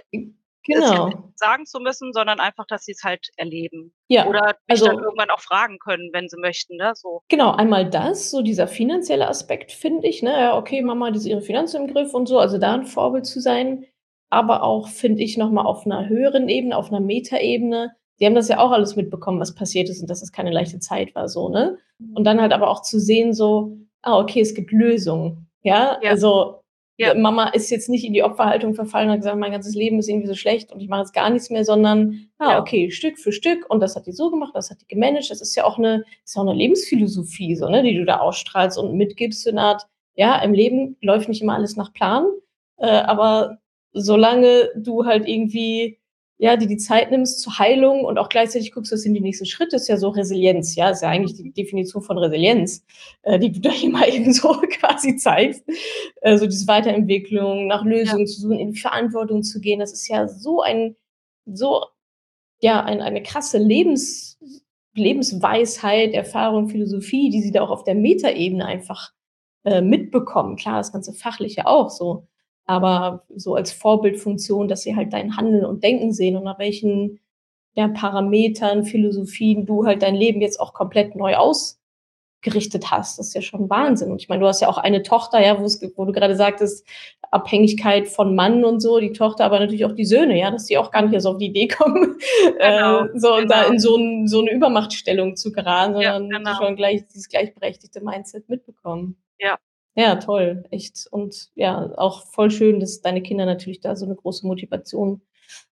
genau. sagen zu müssen, sondern einfach, dass sie es halt erleben. Ja, Oder mich also dann irgendwann auch fragen können, wenn sie möchten, ne, so. Genau, einmal das, so dieser finanzielle Aspekt, finde ich, ne? Ja, okay, Mama hat ihre Finanzen im Griff und so, also da 'n Vorbild zu sein. Aber auch, finde ich, noch mal auf 'ner höheren Ebene, auf 'ner Metaebene. Die haben das ja auch alles mitbekommen, was passiert ist und dass es keine leichte Zeit war so, ne? Und dann halt aber auch zu sehen so: „Ah, okay, es gibt Lösungen.“ Ja, Ja. also, Ja. Mama ist jetzt nicht in die Opferhaltung verfallen und hat gesagt: „Mein ganzes Leben ist irgendwie so schlecht und ich mache jetzt gar nichts mehr“, sondern, ah, Ja. okay, Stück für Stück und das hat die so gemacht, das hat die gemanagt. Das ist ja auch 'ne ist ja auch 'ne Lebensphilosophie so, ne, die du da ausstrahlst und mitgibst, so 'ne Art, ja, im Leben läuft nicht immer alles nach Plan, äh, aber solange du halt irgendwie, ja, dir die Zeit nimmst zur Heilung und auch gleichzeitig guckst, was sind die nächsten Schritte, ist ja so Resilienz, ja? Ist ja eigentlich die. Definition von Resilienz, äh, die du da mal eben so quasi zeigst. Äh, so diese Weiterentwicklung, nach Ja. Lösungen zu suchen, in die Verantwortung zu gehen. Das ist ja so ein so ja, ein eine krasse Lebens Lebensweisheit, Erfahrung, Philosophie, die sie da auch auf der Metaebene einfach, äh, mitbekommen. Klar, das ganze Fachliche auch so, aber so als Vorbildfunktion, dass sie halt dein Handeln und Denken sehen und nach welchen, ja, Parametern, Philosophien du halt dein Leben jetzt auch komplett neu ausgerichtet hast. Das ist ja schon Wahnsinn. Und ich meine, du hast ja auch eine Tochter, ja, wo es wo du grade sagtest, Abhängigkeit von Mann und so, die Tochter, aber natürlich auch die Söhne, ja, dass die auch gar nicht erst auf die Idee kommen, Genau, äh, so da genau. in so 'n so 'ne Übermachtstellung zu geraten, Ja, sondern genau. schon gleich dieses gleichberechtigte Mindset mitbekommen. Ja. Ja, toll, echt. Und ja, auch voll schön, dass deine Kinder natürlich da so 'ne große Motivation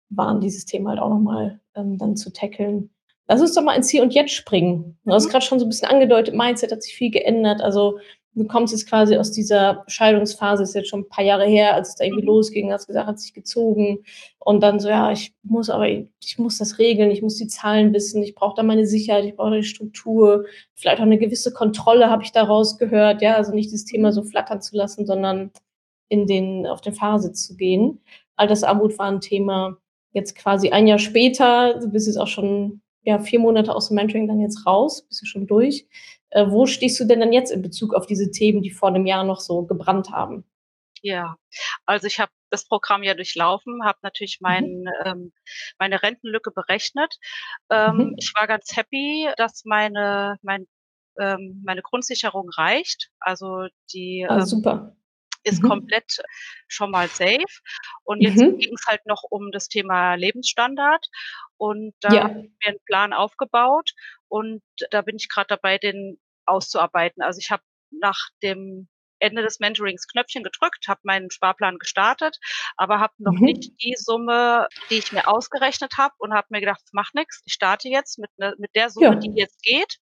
waren, dieses Thema halt auch noch mal, ähm, dann zu tackeln. Lass uns doch mal ins Hier und Jetzt springen. Du hast Mhm. grad schon so 'n bisschen angedeutet, Mindset hat sich viel geändert. Also, du kommst jetzt quasi aus dieser Scheidungsphase, ist jetzt schon 'n paar Jahre her, als es da irgendwie Mhm. losging, hast gesagt, hat sich gezogen und dann so: „Ja, ich muss aber ich muss das regeln, ich muss die Zahlen wissen, ich brauche da meine Sicherheit, ich brauche da die Struktur, vielleicht auch 'ne gewisse Kontrolle“, habe ich da rausgehört, ja? Also, nicht dieses Thema Mhm. so flattern zu lassen, sondern in den auf den Fahrersitz zu gehen. Altersarmut war 'n Thema. Jetzt quasi 1 Jahr später, du bist jetzt auch schon, ja, 4 Monate aus'm Mentoring dann jetzt raus, bist ja schon durch. Äh, wo stehst du denn dann jetzt in Bezug auf diese Themen, die vor 'nem Jahr noch so gebrannt haben? Ja, also, ich habe das Programm ja durchlaufen, habe natürlich Mhm. mein ähm, meine Rentenlücke berechnet. Ähm, Mhm. ich war ganz happy, dass meine mein ähm, meine Grundsicherung reicht. Also, die, Ah, ähm, super. Ist Mhm. komplett schon mal safe. Und jetzt Mhm. ging's halt noch um das Thema Lebensstandard. Und da habe Ja. ich mir 'n Plan aufgebaut und da bin ich grad dabei, den auszuarbeiten. Also, ich habe nach dem Ende des Mentorings Knöpfchen gedrückt, habe meinen Sparplan gestartet, aber habe noch nicht Mhm. die Summe, die ich mir ausgerechnet habe und habe mir gedacht: „Das macht nix. Ich starte jetzt mit 'ne mit der Summe, Ja. die jetzt geht.“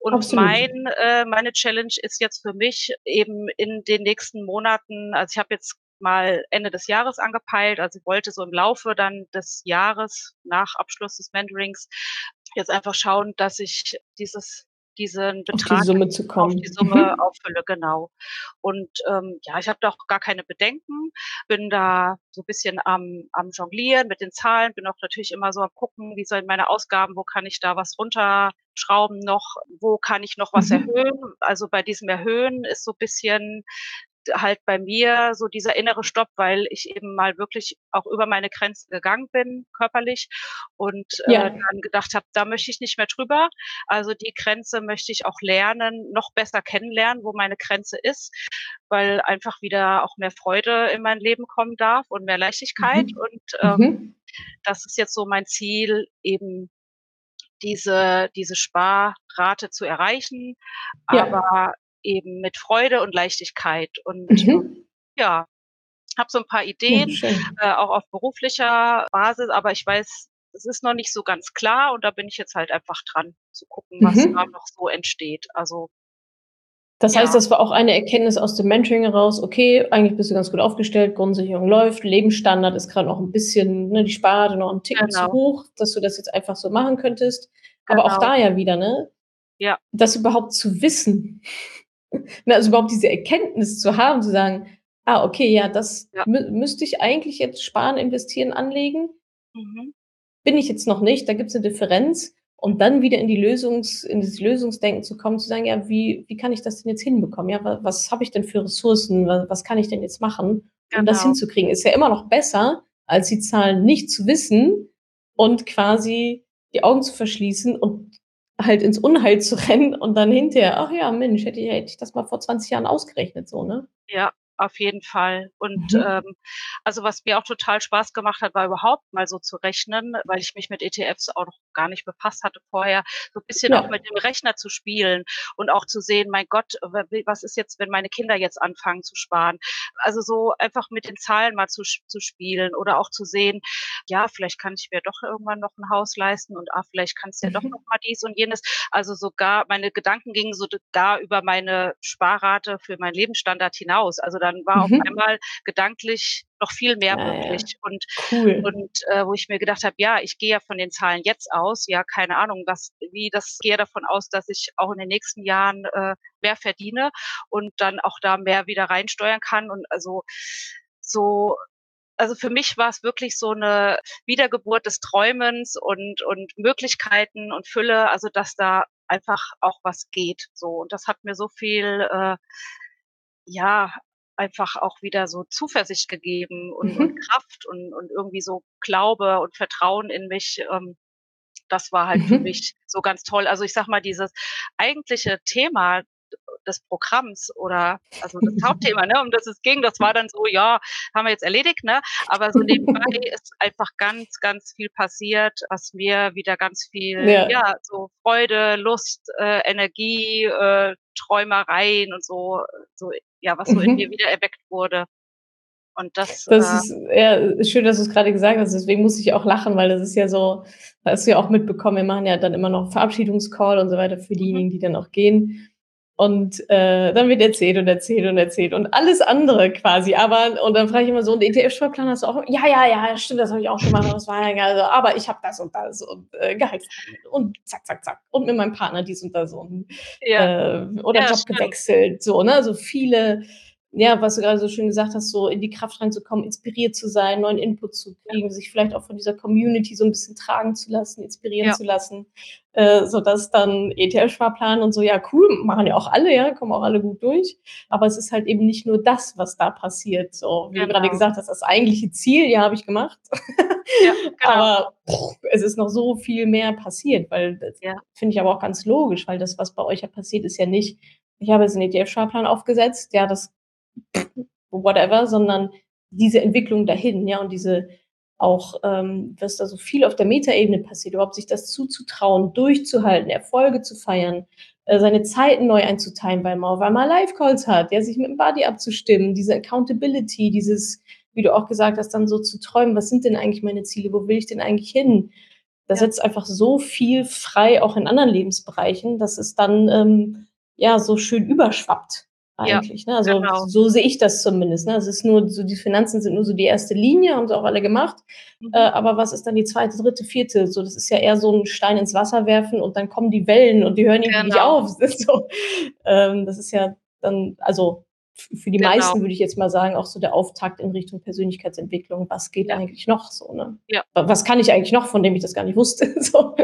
Und Absolut. mein äh, meine Challenge ist jetzt für mich eben in den nächsten Monaten also, ich habe jetzt mal Ende des Jahres angepeilt, also, ich wollte so im Laufe dann des Jahres nach Abschluss des Mentorings jetzt einfach schauen, dass ich dieses diesen Auf die Betrag Summe zu auf die kommen. Summe Mhm. auffülle, genau. Und, ähm, ja, ich habe da auch gar keine Bedenken, bin da so bisschen am am Jonglieren mit den Zahlen, bin auch natürlich immer so am Gucken, wie sind meine Ausgaben, wo kann ich da was runterschrauben noch, wo kann ich noch was Mhm. erhöhen? Also, bei diesem Erhöhen ist so bisschen d halt bei mir so dieser innere Stopp, weil ich eben mal wirklich auch über meine Grenzen gegangen bin körperlich und, äh, Ja. dann gedacht habe: „Da möchte ich nicht mehr drüber.“ Also, die Grenze möchte ich auch lernen noch besser kennenlernen, wo meine Grenze ist, weil einfach wieder auch mehr Freude in mein Leben kommen darf und mehr Leichtigkeit. Mhm. Und, ähm, Mhm. das ist jetzt so mein Ziel, eben diese diese Sparrate zu erreichen, Ja. aber eben mit Freude und Leichtigkeit. Und, ähm, Mhm. ja, habe so 'n paar Ja, Ideen, schön. äh, auch auf beruflicher Basis, aber ich weiß, es ist noch nicht so ganz klar und da bin ich jetzt halt einfach dran zu gucken, was da Mhm. noch so entsteht. Also Das heißt, ja. das war auch eine Erkenntnis aus dem Mentoring heraus: „Okay, eigentlich bist du ganz gut aufgestellt, Grundsicherung läuft, Lebensstandard ist grad noch 'n bisschen ne, die Sparrate noch 'n Ticken zu Genau. hoch, dass du das jetzt einfach so machen könntest.“ Aber auch Genau. da ja wieder, ne, Ja. das überhaupt zu wissen, also, überhaupt diese Erkenntnis zu haben, zu sagen: „Ah, okay, ja, das Ja. mü müsste ich eigentlich jetzt sparen, investieren, anlegen“ Mhm. „bin ich jetzt noch nicht, da gibt's 'ne Differenz.“ Und dann wieder in die Lösungs in dieses Lösungsdenken zu kommen, zu sagen: „Ja, wie wie kann ich das denn jetzt hinbekommen? Ja, wa was habe ich denn für Ressourcen? Wa was kann ich denn jetzt machen, um das Genau. hinzukriegen?“ Ist ja immer noch besser, als die Zahlen nicht zu wissen und quasi die Augen zu verschließen und halt ins Unheil zu rennen und dann hinterher, ach ja, Mensch, hätte ich, hätte ich das mal vor 20 Jahren ausgerechnet, so, ne? Ja, auf jeden Fall. Und mhm. ähm, also was mir auch total Spaß gemacht hat, war überhaupt mal so zu rechnen, weil ich mich mit ETFs auch noch gar nicht befasst hatte vorher, so ein bisschen ja. auch mit dem Rechner zu spielen und auch zu sehen, mein Gott, was ist jetzt, wenn meine Kinder jetzt anfangen zu sparen? Also so einfach mit den Zahlen mal zu, zu spielen oder auch zu sehen, ja, vielleicht kann ich mir doch irgendwann noch ein Haus leisten und ah, vielleicht kannst du ja mhm. doch noch mal dies und jenes. Also sogar meine Gedanken gingen sogar über meine Sparrate für meinen Lebensstandard hinaus. Also dann war mhm. auf einmal gedanklich noch viel mehr ja, möglich. Ja. Und, cool. und äh, wo ich mir gedacht habe, ja, ich gehe ja von den Zahlen jetzt aus, ja, keine Ahnung, was, wie das gehe davon aus, dass ich auch in den nächsten Jahren äh, mehr verdiene und dann auch da mehr wieder reinsteuern kann. Und also so also für mich war es wirklich so eine Wiedergeburt des Träumens und, und Möglichkeiten und Fülle, also dass da einfach auch was geht. So. Und das hat mir so viel, äh, ja, einfach auch wieder so Zuversicht gegeben und, mhm. und Kraft und, und irgendwie so Glaube und Vertrauen in mich. Ähm, das war halt mhm. für mich so ganz toll. Also ich sag mal, dieses eigentliche Thema des Programms oder also das Hauptthema, ne, um das es ging, das war dann so, ja, haben wir jetzt erledigt, ne? Aber so nebenbei ist einfach ganz, ganz viel passiert, was mir wieder ganz viel, ja, ja so Freude, Lust, äh, Energie, äh, Träumereien und so, so ja, was so mhm. in mir wieder erweckt wurde. Und das, das äh, ist ja, schön, dass du es gerade gesagt hast. Deswegen muss ich auch lachen, weil das ist ja so, hast du ja auch mitbekommen, wir machen ja dann immer noch Verabschiedungscall und so weiter für mhm. diejenigen, die dann auch gehen. Und äh, dann wird erzählt und erzählt und erzählt und alles andere quasi. Aber, und dann frage ich immer so, ein ETF-Steuerplan hast du auch? Ja, ja, ja, stimmt, das habe ich auch gemacht. Das war ja geil. Aber ich habe das und das und äh, Gehalt und zack, zack, zack. Und mit meinem Partner dies und das und ja. äh, oder ja, Job stimmt. gewechselt. So, ne? So viele ja, was du gerade so schön gesagt hast, so in die Kraft reinzukommen, inspiriert zu sein, neuen Input zu kriegen, sich vielleicht auch von dieser Community so ein bisschen tragen zu lassen, inspirieren ja. zu lassen, äh, so dass dann ETF-Sparplan und so, ja, cool, machen ja auch alle, ja, kommen auch alle gut durch. Aber es ist halt eben nicht nur das, was da passiert. So, wie genau. du gerade genau. gesagt hast, das eigentliche Ziel, ja, habe ich gemacht. Ja, genau. aber pff, es ist noch so viel mehr passiert, weil das ja. finde ich aber auch ganz logisch, weil das, was bei euch ja passiert, ist ja nicht, ich habe jetzt einen ETF-Sparplan aufgesetzt, ja, das whatever, sondern diese Entwicklung dahin, ja, und diese auch, ähm, was da so viel auf der Metaebene passiert, überhaupt sich das zuzutrauen, durchzuhalten, Erfolge zu feiern, äh, seine Zeiten neu einzuteilen, weil man auf einmal Live-Calls hat, ja, sich mit dem Body abzustimmen, diese Accountability, dieses, wie du auch gesagt hast, dann so zu träumen, was sind denn eigentlich meine Ziele, wo will ich denn eigentlich hin? Das ja. setzt einfach so viel frei, auch in anderen Lebensbereichen, dass es dann ähm, ja so schön überschwappt eigentlich. Ja, ne? Also genau. so sehe ich das zumindest. Ne? Es ist nur so, die Finanzen sind nur so die erste Linie, haben sie auch alle gemacht. Mhm. Äh, aber was ist dann die zweite, dritte, vierte? So, das ist ja eher so ein Stein ins Wasser werfen und dann kommen die Wellen und die hören irgendwie genau. nicht auf. so, ähm, das ist ja dann, also für die genau. meisten würde ich jetzt mal sagen, auch so der Auftakt in Richtung Persönlichkeitsentwicklung. Was geht ja. eigentlich noch so? Ne? Ja. Was kann ich eigentlich noch, von dem ich das gar nicht wusste? so.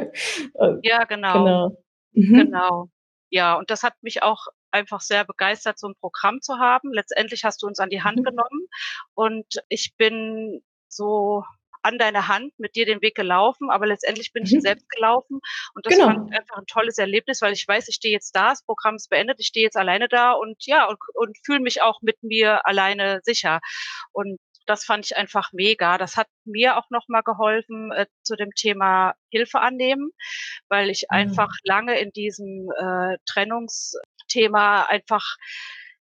Ja, genau. Genau. Mhm. genau. Ja, und das hat mich auch einfach sehr begeistert, so ein Programm zu haben. Letztendlich hast du uns an die Hand mhm. genommen und ich bin so an deine Hand mit dir den Weg gelaufen, aber letztendlich bin mhm. ich selbst gelaufen und das genau. ich einfach ein tolles Erlebnis, weil ich weiß, ich stehe jetzt da, das Programm ist beendet, ich stehe jetzt alleine da und ja und, und fühle mich auch mit mir alleine sicher und das fand ich einfach mega. Das hat mir auch nochmal geholfen äh, zu dem Thema Hilfe annehmen, weil ich mhm. einfach lange in diesem äh, Trennungs Thema einfach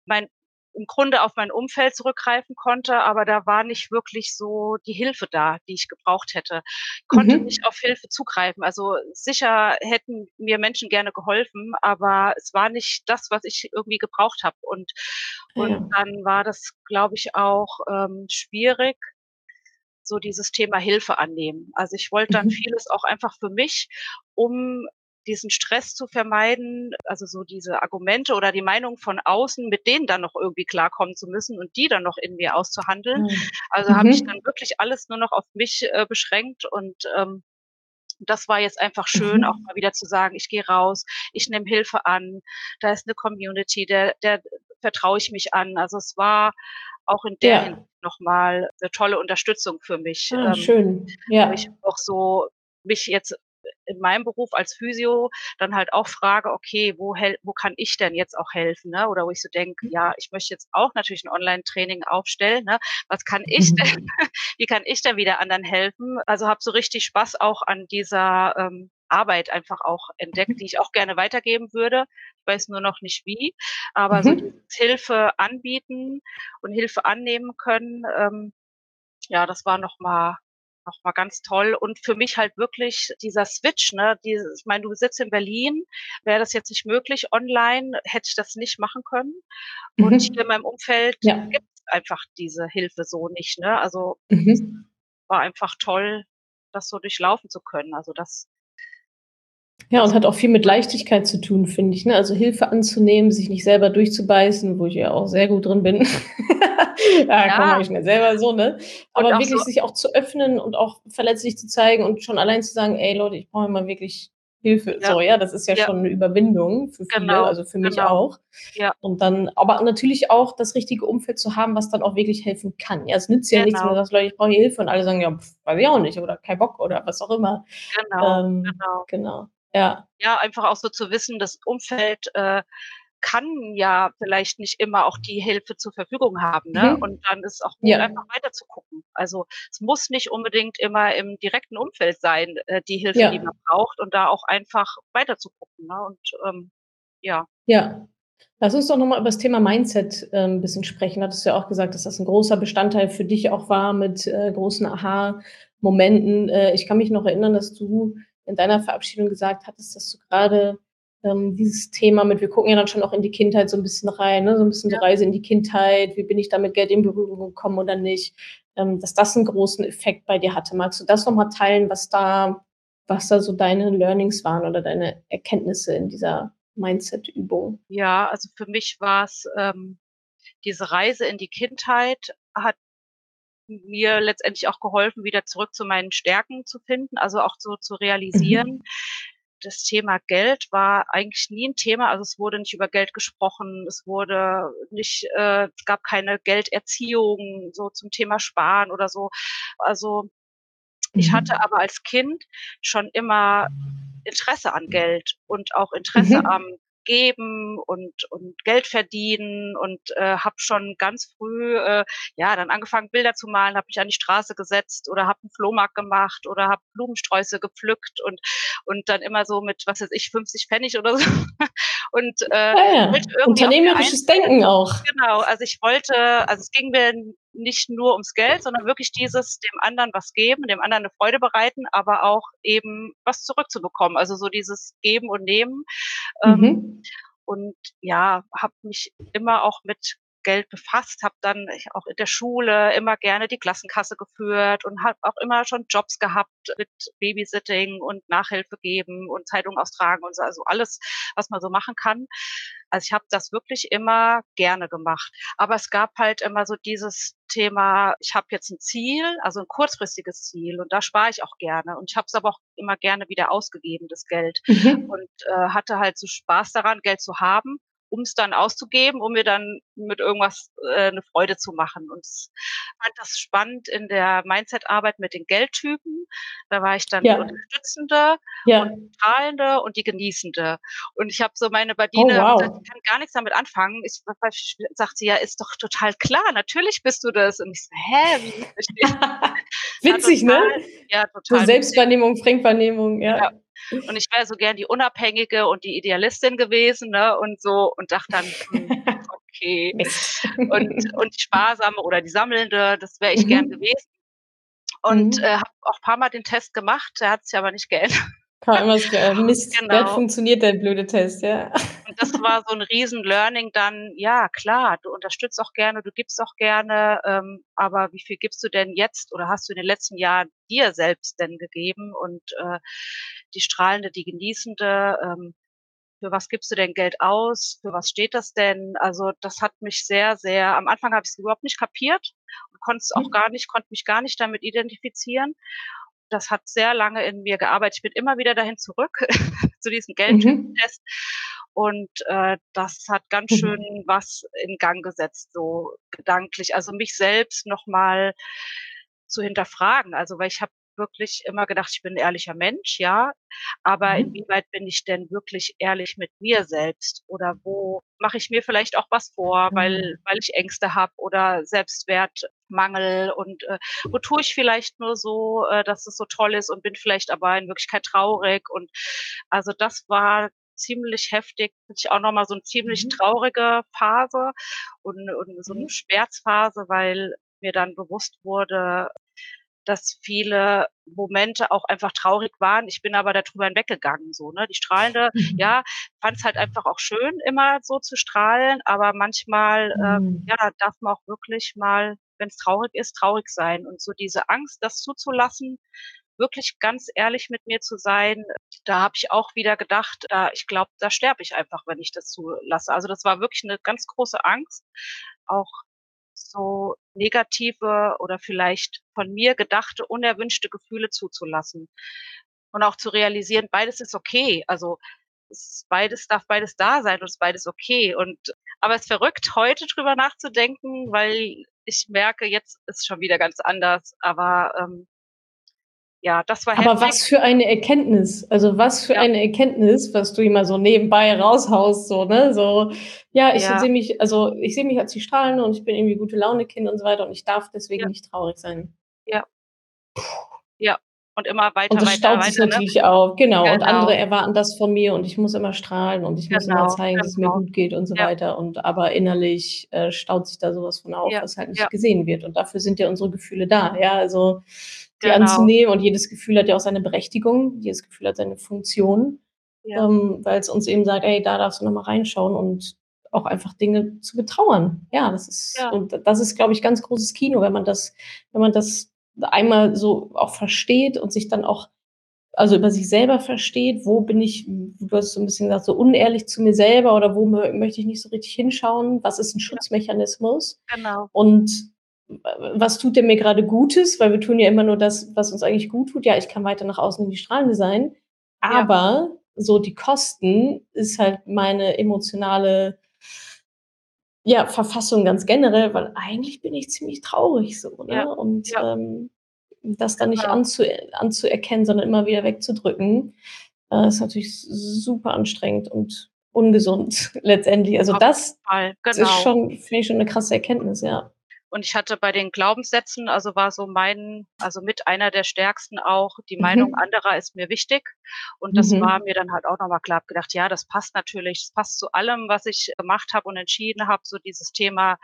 mein im Grunde auf mein Umfeld zurückgreifen konnte, aber da war nicht wirklich so die Hilfe da, die ich gebraucht hätte. Ich konnte mhm. nicht auf Hilfe zugreifen. Also sicher hätten mir Menschen gerne geholfen, aber es war nicht das, was ich irgendwie gebraucht habe. Und, und ja. dann war das, glaube ich, auch ähm, schwierig, so dieses Thema Hilfe annehmen. Also ich wollte dann mhm. vieles auch einfach für mich, um diesen Stress zu vermeiden, also so diese Argumente oder die Meinung von außen, mit denen dann noch irgendwie klarkommen zu müssen und die dann noch in mir auszuhandeln. Mhm. Also mhm. habe ich dann wirklich alles nur noch auf mich äh, beschränkt und ähm, das war jetzt einfach schön, mhm. auch mal wieder zu sagen, ich gehe raus, ich nehme Hilfe an, da ist eine Community, der, der vertraue ich mich an. Also es war auch in der Ja. Hinsicht noch mal 'ne tolle Unterstützung für mich, Ah, ähm, schön. wo ich Ja. auch so mich jetzt in meinem Beruf als Physio dann halt auch frage: „Okay, wo wo kann ich denn jetzt auch helfen“, ne? Oder wo ich so denke: Mhm. „Ja, ich möchte jetzt auch natürlich 'n Onlinetraining aufstellen, ne? Was kann ich denn wie kann ich denn wieder anderen helfen?“ Also, habe so richtig Spaß auch an dieser, ähm, Arbeit einfach auch entdeckt, Mhm. die ich auch gerne weitergeben würde. Ich weiß nur noch nicht wie, aber so Mhm. Hilfe anbieten und Hilfe annehmen können, ähm, ja, das war noch mal noch mal ganz toll und für mich halt wirklich dieser Switch, ne? Dieses ich meine, du sitzt in Berlin. Wäre das jetzt nicht möglich online, hätte ich das nicht machen können. Und hier in Mhm. meinem Umfeld Ja. gibt's einfach diese Hilfe so nicht, ne? Also, Mhm. war einfach toll, das so durchlaufen zu können. Also, das Ja, und hat auch viel mit Leichtigkeit zu tun, finde ich, ne? Also, Hilfe anzunehmen, sich nicht selber durchzubeißen, wo ich ja auch sehr gut drin bin. Ja, Ja. man schnell selber so, ne? Aber auch so wirklich sich auch zu öffnen und auch verletzlich zu zeigen und schon allein zu sagen: „Ey Leute, ich brauche mal wirklich Hilfe.“ Ja. So, ja, das ist ja Ja. schon 'ne Überwindung für viele, Genau, also für mich genau. auch. Ja. Und dann aber natürlich auch das richtige Umfeld zu haben, was dann auch wirklich helfen kann. Ja, es nützt ja nichts, wenn du Genau. sagst: „Leute, ich brauche Hilfe“ und alle sagen: „Ja, weiß ich auch nicht“ oder „kein Bock“ oder was auch immer. Genau, Ähm, genau. genau. Ja. Ja, einfach auch so zu wissen, das Umfeld, äh, kann ja vielleicht nicht immer auch die Hilfe zur Verfügung haben, ne? Mhm. Und dann ist auch gut, Ja. einfach weiter zu gucken. Also, es muss nicht unbedingt immer im direkten Umfeld sein, äh, die Hilfe, die Ja. man braucht und da auch einfach weiter zu gucken, ne? Und, ähm, ja. Ja. Lass uns doch noch mal über das Thema Mindset, ähm, 'n bisschen sprechen. Hattest du ja auch gesagt, dass das 'n großer Bestandteil für dich auch war mit, äh, großen Aha-Momenten. Äh, ich kann mich noch erinnern, dass du in deiner Verabschiedung gesagt hattest, dass du grade, ähm, dieses Thema mit wir gucken ja dann schon auch in die Kindheit so 'n bisschen rein, ne, so 'n bisschen Ja. Reise in die Kindheit. Wie bin ich da mit Geld in Berührung gekommen oder nicht? Ähm, dass das 'n großen Effekt bei dir hatte. Magst du das noch mal teilen, was da was da so deine Learnings waren oder deine Erkenntnisse in dieser Mindset-Übung? Ja, also für mich war's, ähm diese Reise in die Kindheit hat mir letztendlich auch geholfen, wieder zurück zu meinen Stärken zu finden, also auch so zu realisieren, Mhm. das Thema Geld war eigentlich nie 'n Thema. Also, es wurde nicht über Geld gesprochen. Es wurde nicht äh, es gab keine Gelderziehung so zum Thema Sparen oder so. Also, ich hatte Mhm. aber als Kind schon immer Interesse an Geld und auch Interesse am Mhm. Geben und und Geld verdienen und, äh, habe schon ganz früh, äh, ja, dann angefangen, Bilder zu malen, habe mich an die Straße gesetzt oder habe 'n Flohmarkt gemacht oder habe Blumensträuße gepflückt und und dann immer so mit, was weiß ich, 50 Pfennig oder so und, äh, Ah ja, unternehmerisches Denken auch. genau, also ich wollte also es ging mir nicht nur ums Geld, sondern wirklich dieses dem anderen was geben, dem anderen 'ne Freude bereiten, aber auch eben was zurückzubekommen. Also so dieses Geben und Nehmen. Ähm, Mhm. und ja, habe mich immer auch mit Geld befasst, habe dann auch in der Schule immer gerne die Klassenkasse geführt und habe auch immer schon Jobs gehabt mit Babysitting und Nachhilfe geben und Zeitung austragen und so, also alles, was man so machen kann. Also, ich habe das wirklich immer gerne gemacht. Aber es gab halt immer so dieses Thema, ich habe jetzt 'n Ziel, also 'n kurzfristiges Ziel und da spare ich auch gerne und ich habe es aber auch immer gerne wieder ausgegeben, das Geld. Mhm. Und, äh, hatte halt so Spaß daran, Geld zu haben, um's dann auszugeben, um mir dann mit irgendwas, äh, 'ne Freude zu machen. Und s fand das spannend in der Mindset-Arbeit mit den Geldtypen. Da war ich dann die Ja. Unterstützende und Ja. die Strahlende und die Genießende. Und ich habe so meine Oh, Badine gesagt: wow. „Die kann gar nix damit anfangen.“ Ich sagt sie: „Ja, ist doch total klar. Natürlich bist du das.“ Und ich so: „Hä, wie?“ War Witzig, ne? total ja, So total witzig. Selbstwahrnehmung, Fremdwahrnehmung, Ja. ja. Und ich wäre so gern die Unabhängige und die Idealistin gewesen, ne, und so und dachte dann: „Hm, okay.“ Mist. Und und die Sparsame oder die Sammelnde, das wäre ich gern Mhm. gewesen. Und, äh, Mhm. habe auch paarmal den Test gemacht, der hat sich aber nicht geändert. Mist, der hat Genau. funktioniert, der blöde Test, ja. Das war so 'n Riesen-Learning dann, ja klar, du unterstützt auch gerne, du gibst auch gerne, ähm, aber wie viel gibst du denn jetzt oder hast du in den letzten Jahren dir selbst denn gegeben? Und, äh, die Strahlende, die Genießende, ähm, für was gibst du denn Geld aus? Für was steht das denn? Also, das hat mich sehr, sehr am Anfang habe ich's überhaupt nicht kapiert und konnte es auch Mhm. gar nicht konnte mich gar nicht damit identifizieren. Das hat sehr lange in mir gearbeitet. Ich bin immer wieder dahin zurück zu diesem Mhm. Und äh, das hat ganz Mhm. schön was in Gang gesetzt, so gedanklich. Also mich selbst nochmal zu hinterfragen. Also weil ich habe wirklich immer gedacht, ich bin 'n ehrlicher Mensch, ja, aber Mhm. inwieweit bin ich denn wirklich ehrlich mit mir selbst? Oder wo mache ich mir vielleicht auch was vor, weil Mhm. weil ich Ängste habe oder Selbstwertmangel und, äh, wo tue ich vielleicht nur so, äh, dass es so toll ist und bin vielleicht aber in Wirklichkeit traurig und also das war ziemlich heftig. Hatte ich auch noch mal so 'n ziemlich Mhm. traurige Phase und und so 'ne Mhm. Schmerzphase, weil mir dann bewusst wurde, dass viele Momente auch einfach traurig waren. Ich bin aber da drüber hinweggegangen so, ne? Die strahlende Mhm. ja, fand's halt einfach auch schön, immer so zu strahlen, aber manchmal, äh, Mhm. ja, darf man auch wirklich mal, wenn's traurig ist, traurig sein. Und so diese Angst, das zuzulassen, wirklich ganz ehrlich mit mir zu sein, da habe ich auch wieder gedacht, äh, ich glaube, da sterbe ich einfach, wenn ich das zulasse. Also, das war wirklich 'ne ganz große Angst, auch so negative oder vielleicht von mir gedachte, unerwünschte Gefühle zuzulassen. Und auch zu realisieren, beides ist okay. Also, es beides darf beides da sein und ist beides okay. Und aber es ist verrückt, heute drüber nachzudenken, weil ich merke, jetzt ist schon wieder ganz anders. Aber, ähm ja, das war Aber heftig. was für eine Erkenntnis. Also, was für Ja. eine Erkenntnis, was du immer so nebenbei raushaust, so, ne? So: „Ja, ich Ja. sehe mich also, ich sehe mich als die Strahlende und ich bin irgendwie Gute-Laune-Kind und so weiter und ich darf deswegen Ja. nicht traurig sein.“ Ja. Ja, und immer weiter, Und das weiter, staut sich weiter, ne? natürlich auf. Genau. Und Genau. andere erwarten das von mir und ich muss immer strahlen und ich muss immer Genau, zeigen, dass es mir genau. gut geht und so weiter. Und aber innerlich, äh, staut sich da so was von auf, was halt nicht gesehen wird. Und dafür sind ja unsere Gefühle da, ja? Also, die Genau. anzunehmen und jedes Gefühl hat ja auch seine Berechtigung. Jedes Gefühl hat seine Funktion, Ja. ähm, weil's uns eben sagt: „Ey, da darfst du noch mal reinschauen“ und auch einfach Dinge zu betrauern. Ja, das ist Ja. und das ist, glaube ich, ganz großes Kino, wenn man das wenn man das einmal so auch versteht und sich dann auch also, über sich selber versteht, wo bin ich du hast so 'n bisschen gesagt, so unehrlich zu mir selber oder wo mö möchte ich nicht so richtig hinschauen? Was ist 'n Ja. Schutzmechanismus? Genau. Und was tut der mir grade Gutes? Weil wir tun ja immer nur das, was uns eigentlich gut tut. Ja, ich kann weiter nach außen in die Strahlende sein, Ja. aber so die Kosten ist halt meine emotionale ja, Verfassung ganz generell, weil eigentlich bin ich ziemlich traurig so, Ja, ne? Und, ja. ähm, das dann nicht Genau. anzu anzuerkennen, sondern immer wieder wegzudrücken, äh, ist natürlich super anstrengend und ungesund letztendlich. Also, Auf das Fall, ist genau. schon finde ich schon 'ne krasse Erkenntnis, ja. Und ich hatte bei den Glaubenssätzen also, war so mein also, mit einer der stärksten auch: „Die Meinung Mhm. anderer ist mir wichtig.“ Und das war Mhm. mir dann halt auch noch mal klar. Gedacht: „Ja, das passt natürlich. Das passt zu allem, was ich gemacht habe und entschieden habe.“ So dieses Thema,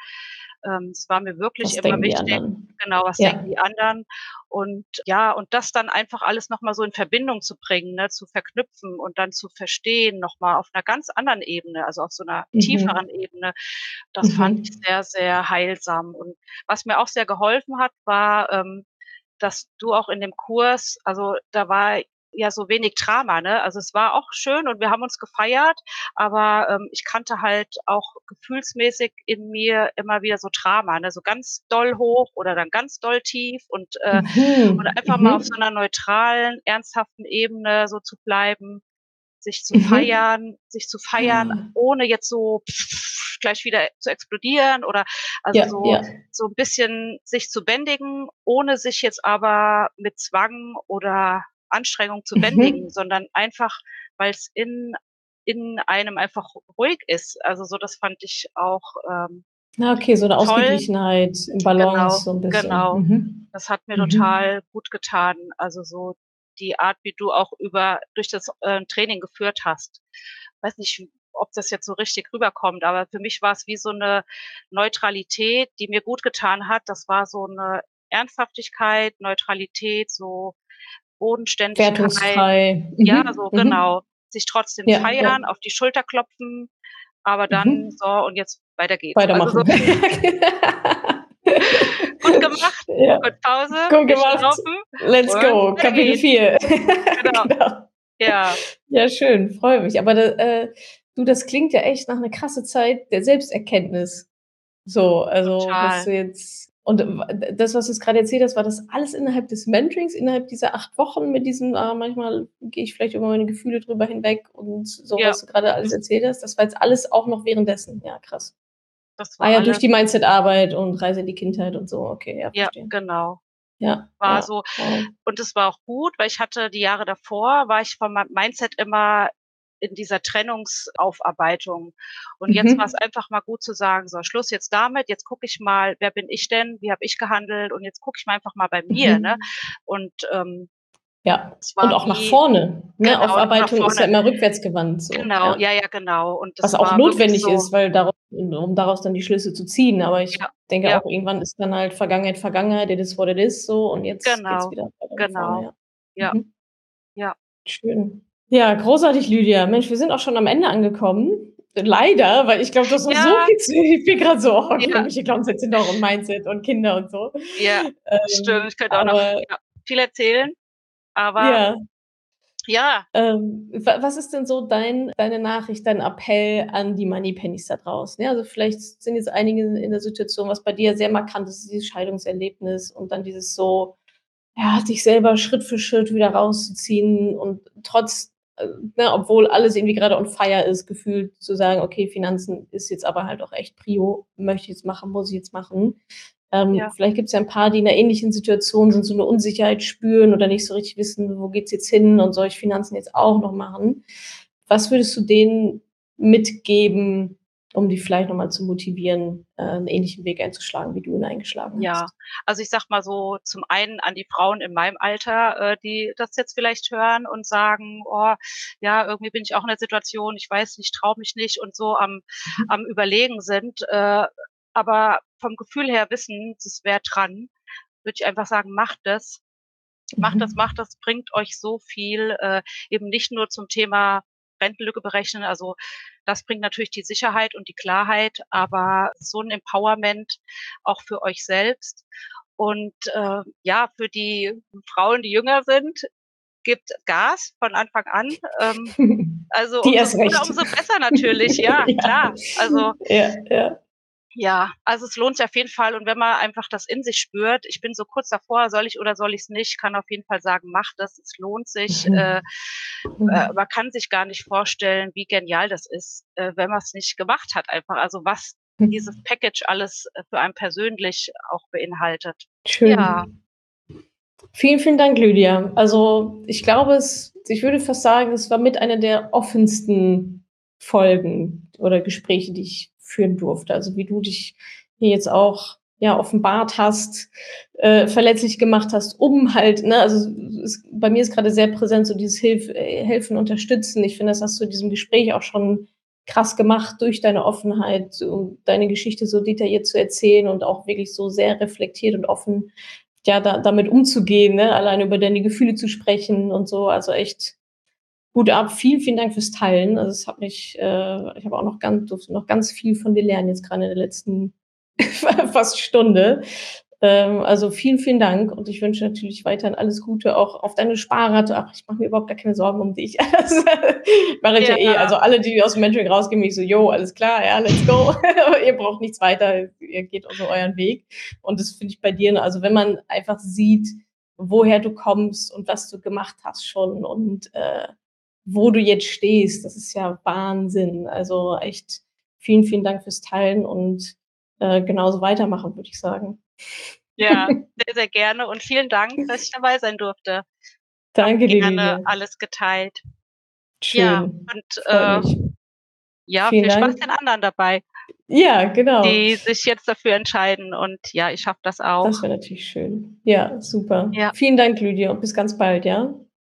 ähm, es war mir wirklich Was immer denken wichtig genau, was denken Ja. die anderen? Und ja, und das dann einfach alles noch mal so in Verbindung zu bringen, ne, zu verknüpfen und dann zu verstehen, noch mal auf 'ner ganz anderen Ebene, also, auf so 'ner Mhm. tieferen Ebene. Das fand ich Mhm. sehr, sehr heilsam. Und was mir auch sehr geholfen hat, war, ähm, dass du auch in dem Kurs also, da war ja so wenig Drama, ne? Also, es war auch schön und wir haben uns gefeiert, aber, ähm, ich kannte halt auch gefühlsmäßig in mir immer wieder so Drama, ne? So ganz doll hoch oder dann ganz doll tief und, äh und Mhm, einfach mal auf so mhm. 'ner neutralen, ernsthaften Ebene so zu bleiben, sich zu Mhm. feiern sich zu feiern, Ah. ohne jetzt so gleich wieder zu explodieren oder also, Ja, so ja. so 'n bisschen sich zu bändigen, ohne sich jetzt aber mit Zwang oder Anstrengung zu bändigen, Mhm. sondern einfach, weil's in in einem einfach ruhig ist. Also, so das fand ich auch, ähm, Ah, okay, so 'ne toll. Ausgeglichenheit, Genau, Balance so 'n bisschen. genau. Mhm. Das hat mir Mhm. total gut getan. Also, so die Art, wie du auch über durch das, äh, Training geführt hast. Weiß nicht, ob das jetzt so richtig rüberkommt, aber für mich war's wie so 'ne Neutralität, die mir gut getan hat. Das war so 'ne Ernsthaftigkeit, Neutralität, so Bodenständigkeit. Wertungsfrei. Ja, Mhm, so mhm. genau. Sich trotzdem Ja, ja. feiern, auf die Schulter klopfen, aber dann: Mhm. „So, und jetzt weiter geht's.“ Also, so Weitermachen. „Gut gemacht, Ja. kurz Pause, Gut gemacht. saufen Let's und go. Kapitel geht's.“ 4. Genau. Genau. Ja. Ja, schön, freue mich. Aber äh, du, das klingt ja echt nach 'ne krasse Zeit der Selbsterkenntnis. So, also, dass Total. du jetzt Und das, was du es gerade erzählt hast, war das alles innerhalb des Mentorings, innerhalb dieser acht Wochen mit diesem, ah, manchmal gehe ich vielleicht über meine Gefühle drüber hinweg und so, ja. was du gerade alles erzählt hast. Das war jetzt alles auch noch währenddessen. Ja, krass. Das war ah ja, durch die Mindset-Arbeit und Reise in die Kindheit und so. Okay, ja, ja genau. Ja. War ja, so. Und es war auch gut, weil ich hatte die Jahre davor, war ich vom Mindset immer in dieser Trennungsaufarbeitung. Und mhm. jetzt war es einfach mal gut zu sagen, so Schluss jetzt damit, jetzt gucke ich mal, wer bin ich denn, wie habe ich gehandelt und jetzt gucke ich mal einfach mal bei mir. Mhm. Ne? Und ähm, ja, und auch nach vorne. Ne? Genau, Aufarbeitung vorne. ist ja immer rückwärtsgewandt. So. Genau, ja, ja, ja genau. Was auch notwendig so ist, weil daraus, um daraus dann die Schlüsse zu ziehen. Aber ich ja, denke ja. auch, irgendwann ist dann halt Vergangenheit, Vergangenheit, it is what it is, so und jetzt genau, geht's wieder genau. Vorne, ja. Ja. Mhm. ja. Schön. Ja, großartig, Lydia. Mensch, wir sind auch schon am Ende angekommen. Leider, weil ich glaube, das ist ja. so viel zu. Ich bin gerade so, oh, ja. ich Glaubenssätze sind auch ein Mindset und Kinder und so. Ja, ähm, stimmt. Ich könnte auch noch ja, viel erzählen. Aber ja. ja. Ähm, was ist denn so dein, deine Nachricht, dein Appell an die Moneypennies da draußen? Ja, also vielleicht sind jetzt einige in der Situation, was bei dir sehr markant ist, dieses Scheidungserlebnis und dann dieses so, ja, sich selber Schritt für Schritt wieder rauszuziehen und trotz ne, obwohl alles irgendwie gerade on fire ist, gefühlt zu sagen, okay, Finanzen ist jetzt aber halt auch echt Prio, möchte ich jetzt machen, muss ich jetzt machen. Ähm, ja. Vielleicht gibt es ja ein paar, die in einer ähnlichen Situation sind, so eine Unsicherheit spüren oder nicht so richtig wissen, wo geht's jetzt hin und soll ich Finanzen jetzt auch noch machen. Was würdest du denen mitgeben, um die vielleicht nochmal zu motivieren, äh, einen ähnlichen Weg einzuschlagen, wie du ihn eingeschlagen ja. hast. Ja, also ich sag mal so zum einen an die Frauen in meinem Alter, äh, die das jetzt vielleicht hören und sagen, oh, ja, irgendwie bin ich auch in der Situation, ich weiß nicht, traue mich nicht und so am, mhm. am Überlegen sind, äh, aber vom Gefühl her wissen, es wäre dran, würde ich einfach sagen, macht das. Macht mhm. das, macht das, bringt euch so viel, äh, eben nicht nur zum Thema Rentenlücke berechnen. Also das bringt natürlich die Sicherheit und die Klarheit, aber so ein Empowerment auch für euch selbst. Und äh, ja, für die Frauen, die jünger sind, gibt Gas von Anfang an. Ähm, also umso, umso besser natürlich, ja, ja, klar. Also ja, ja. Ja, also es lohnt sich auf jeden Fall. Und wenn man einfach das in sich spürt, ich bin so kurz davor, soll ich oder soll ich es nicht, kann auf jeden Fall sagen, mach das, es lohnt sich. Mhm. Äh, äh, mhm. man kann sich gar nicht vorstellen, wie genial das ist, äh, wenn man es nicht gemacht hat einfach. Also was mhm. dieses Package alles äh, für einen persönlich auch beinhaltet. Schön. Ja. Vielen, vielen Dank, Lydia. Also ich glaube, es, ich würde fast sagen, es war mit einer der offensten Folgen oder Gespräche, die ich führen durfte. Also wie du dich hier jetzt auch ja offenbart hast, äh, verletzlich gemacht hast, um halt, ne, also es, bei mir ist gerade sehr präsent so dieses Hilf, äh, Helfen, Unterstützen. Ich finde, das hast du in diesem Gespräch auch schon krass gemacht durch deine Offenheit, um deine Geschichte so detailliert zu erzählen und auch wirklich so sehr reflektiert und offen ja da, damit umzugehen, ne? allein über deine Gefühle zu sprechen und so. Also echt Gut ab, vielen, vielen Dank fürs Teilen. Also es hat mich, äh, ich habe auch noch ganz, durfte noch ganz viel von dir lernen, jetzt gerade in der letzten fast Stunde. Ähm, also vielen, vielen Dank und ich wünsche natürlich weiterhin alles Gute auch auf deine Sparrate. Ach, ich mache mir überhaupt gar keine Sorgen um dich. Das mache ich ja. ja. eh. Also alle, die aus dem Mentoring rausgehen, mich so, yo, alles klar, ja, let's go. ihr braucht nichts weiter, ihr geht also euren Weg. Und das finde ich bei dir, also wenn man einfach sieht, woher du kommst und was du gemacht hast schon und äh, wo du jetzt stehst. Das ist ja Wahnsinn. Also echt vielen, vielen Dank fürs Teilen und äh, genauso weitermachen, würde ich sagen. Ja, sehr, sehr gerne und vielen Dank, dass ich dabei sein durfte. Danke dir. Gerne alles geteilt. Schön. Ja, und äh, ja, vielen viel Spaß Dank. den anderen dabei. Ja, genau. Die sich jetzt dafür entscheiden und ja, ich schaffe das auch. Das wäre natürlich schön. Ja, super. Ja. Vielen Dank, Lydia, und bis ganz bald, ja?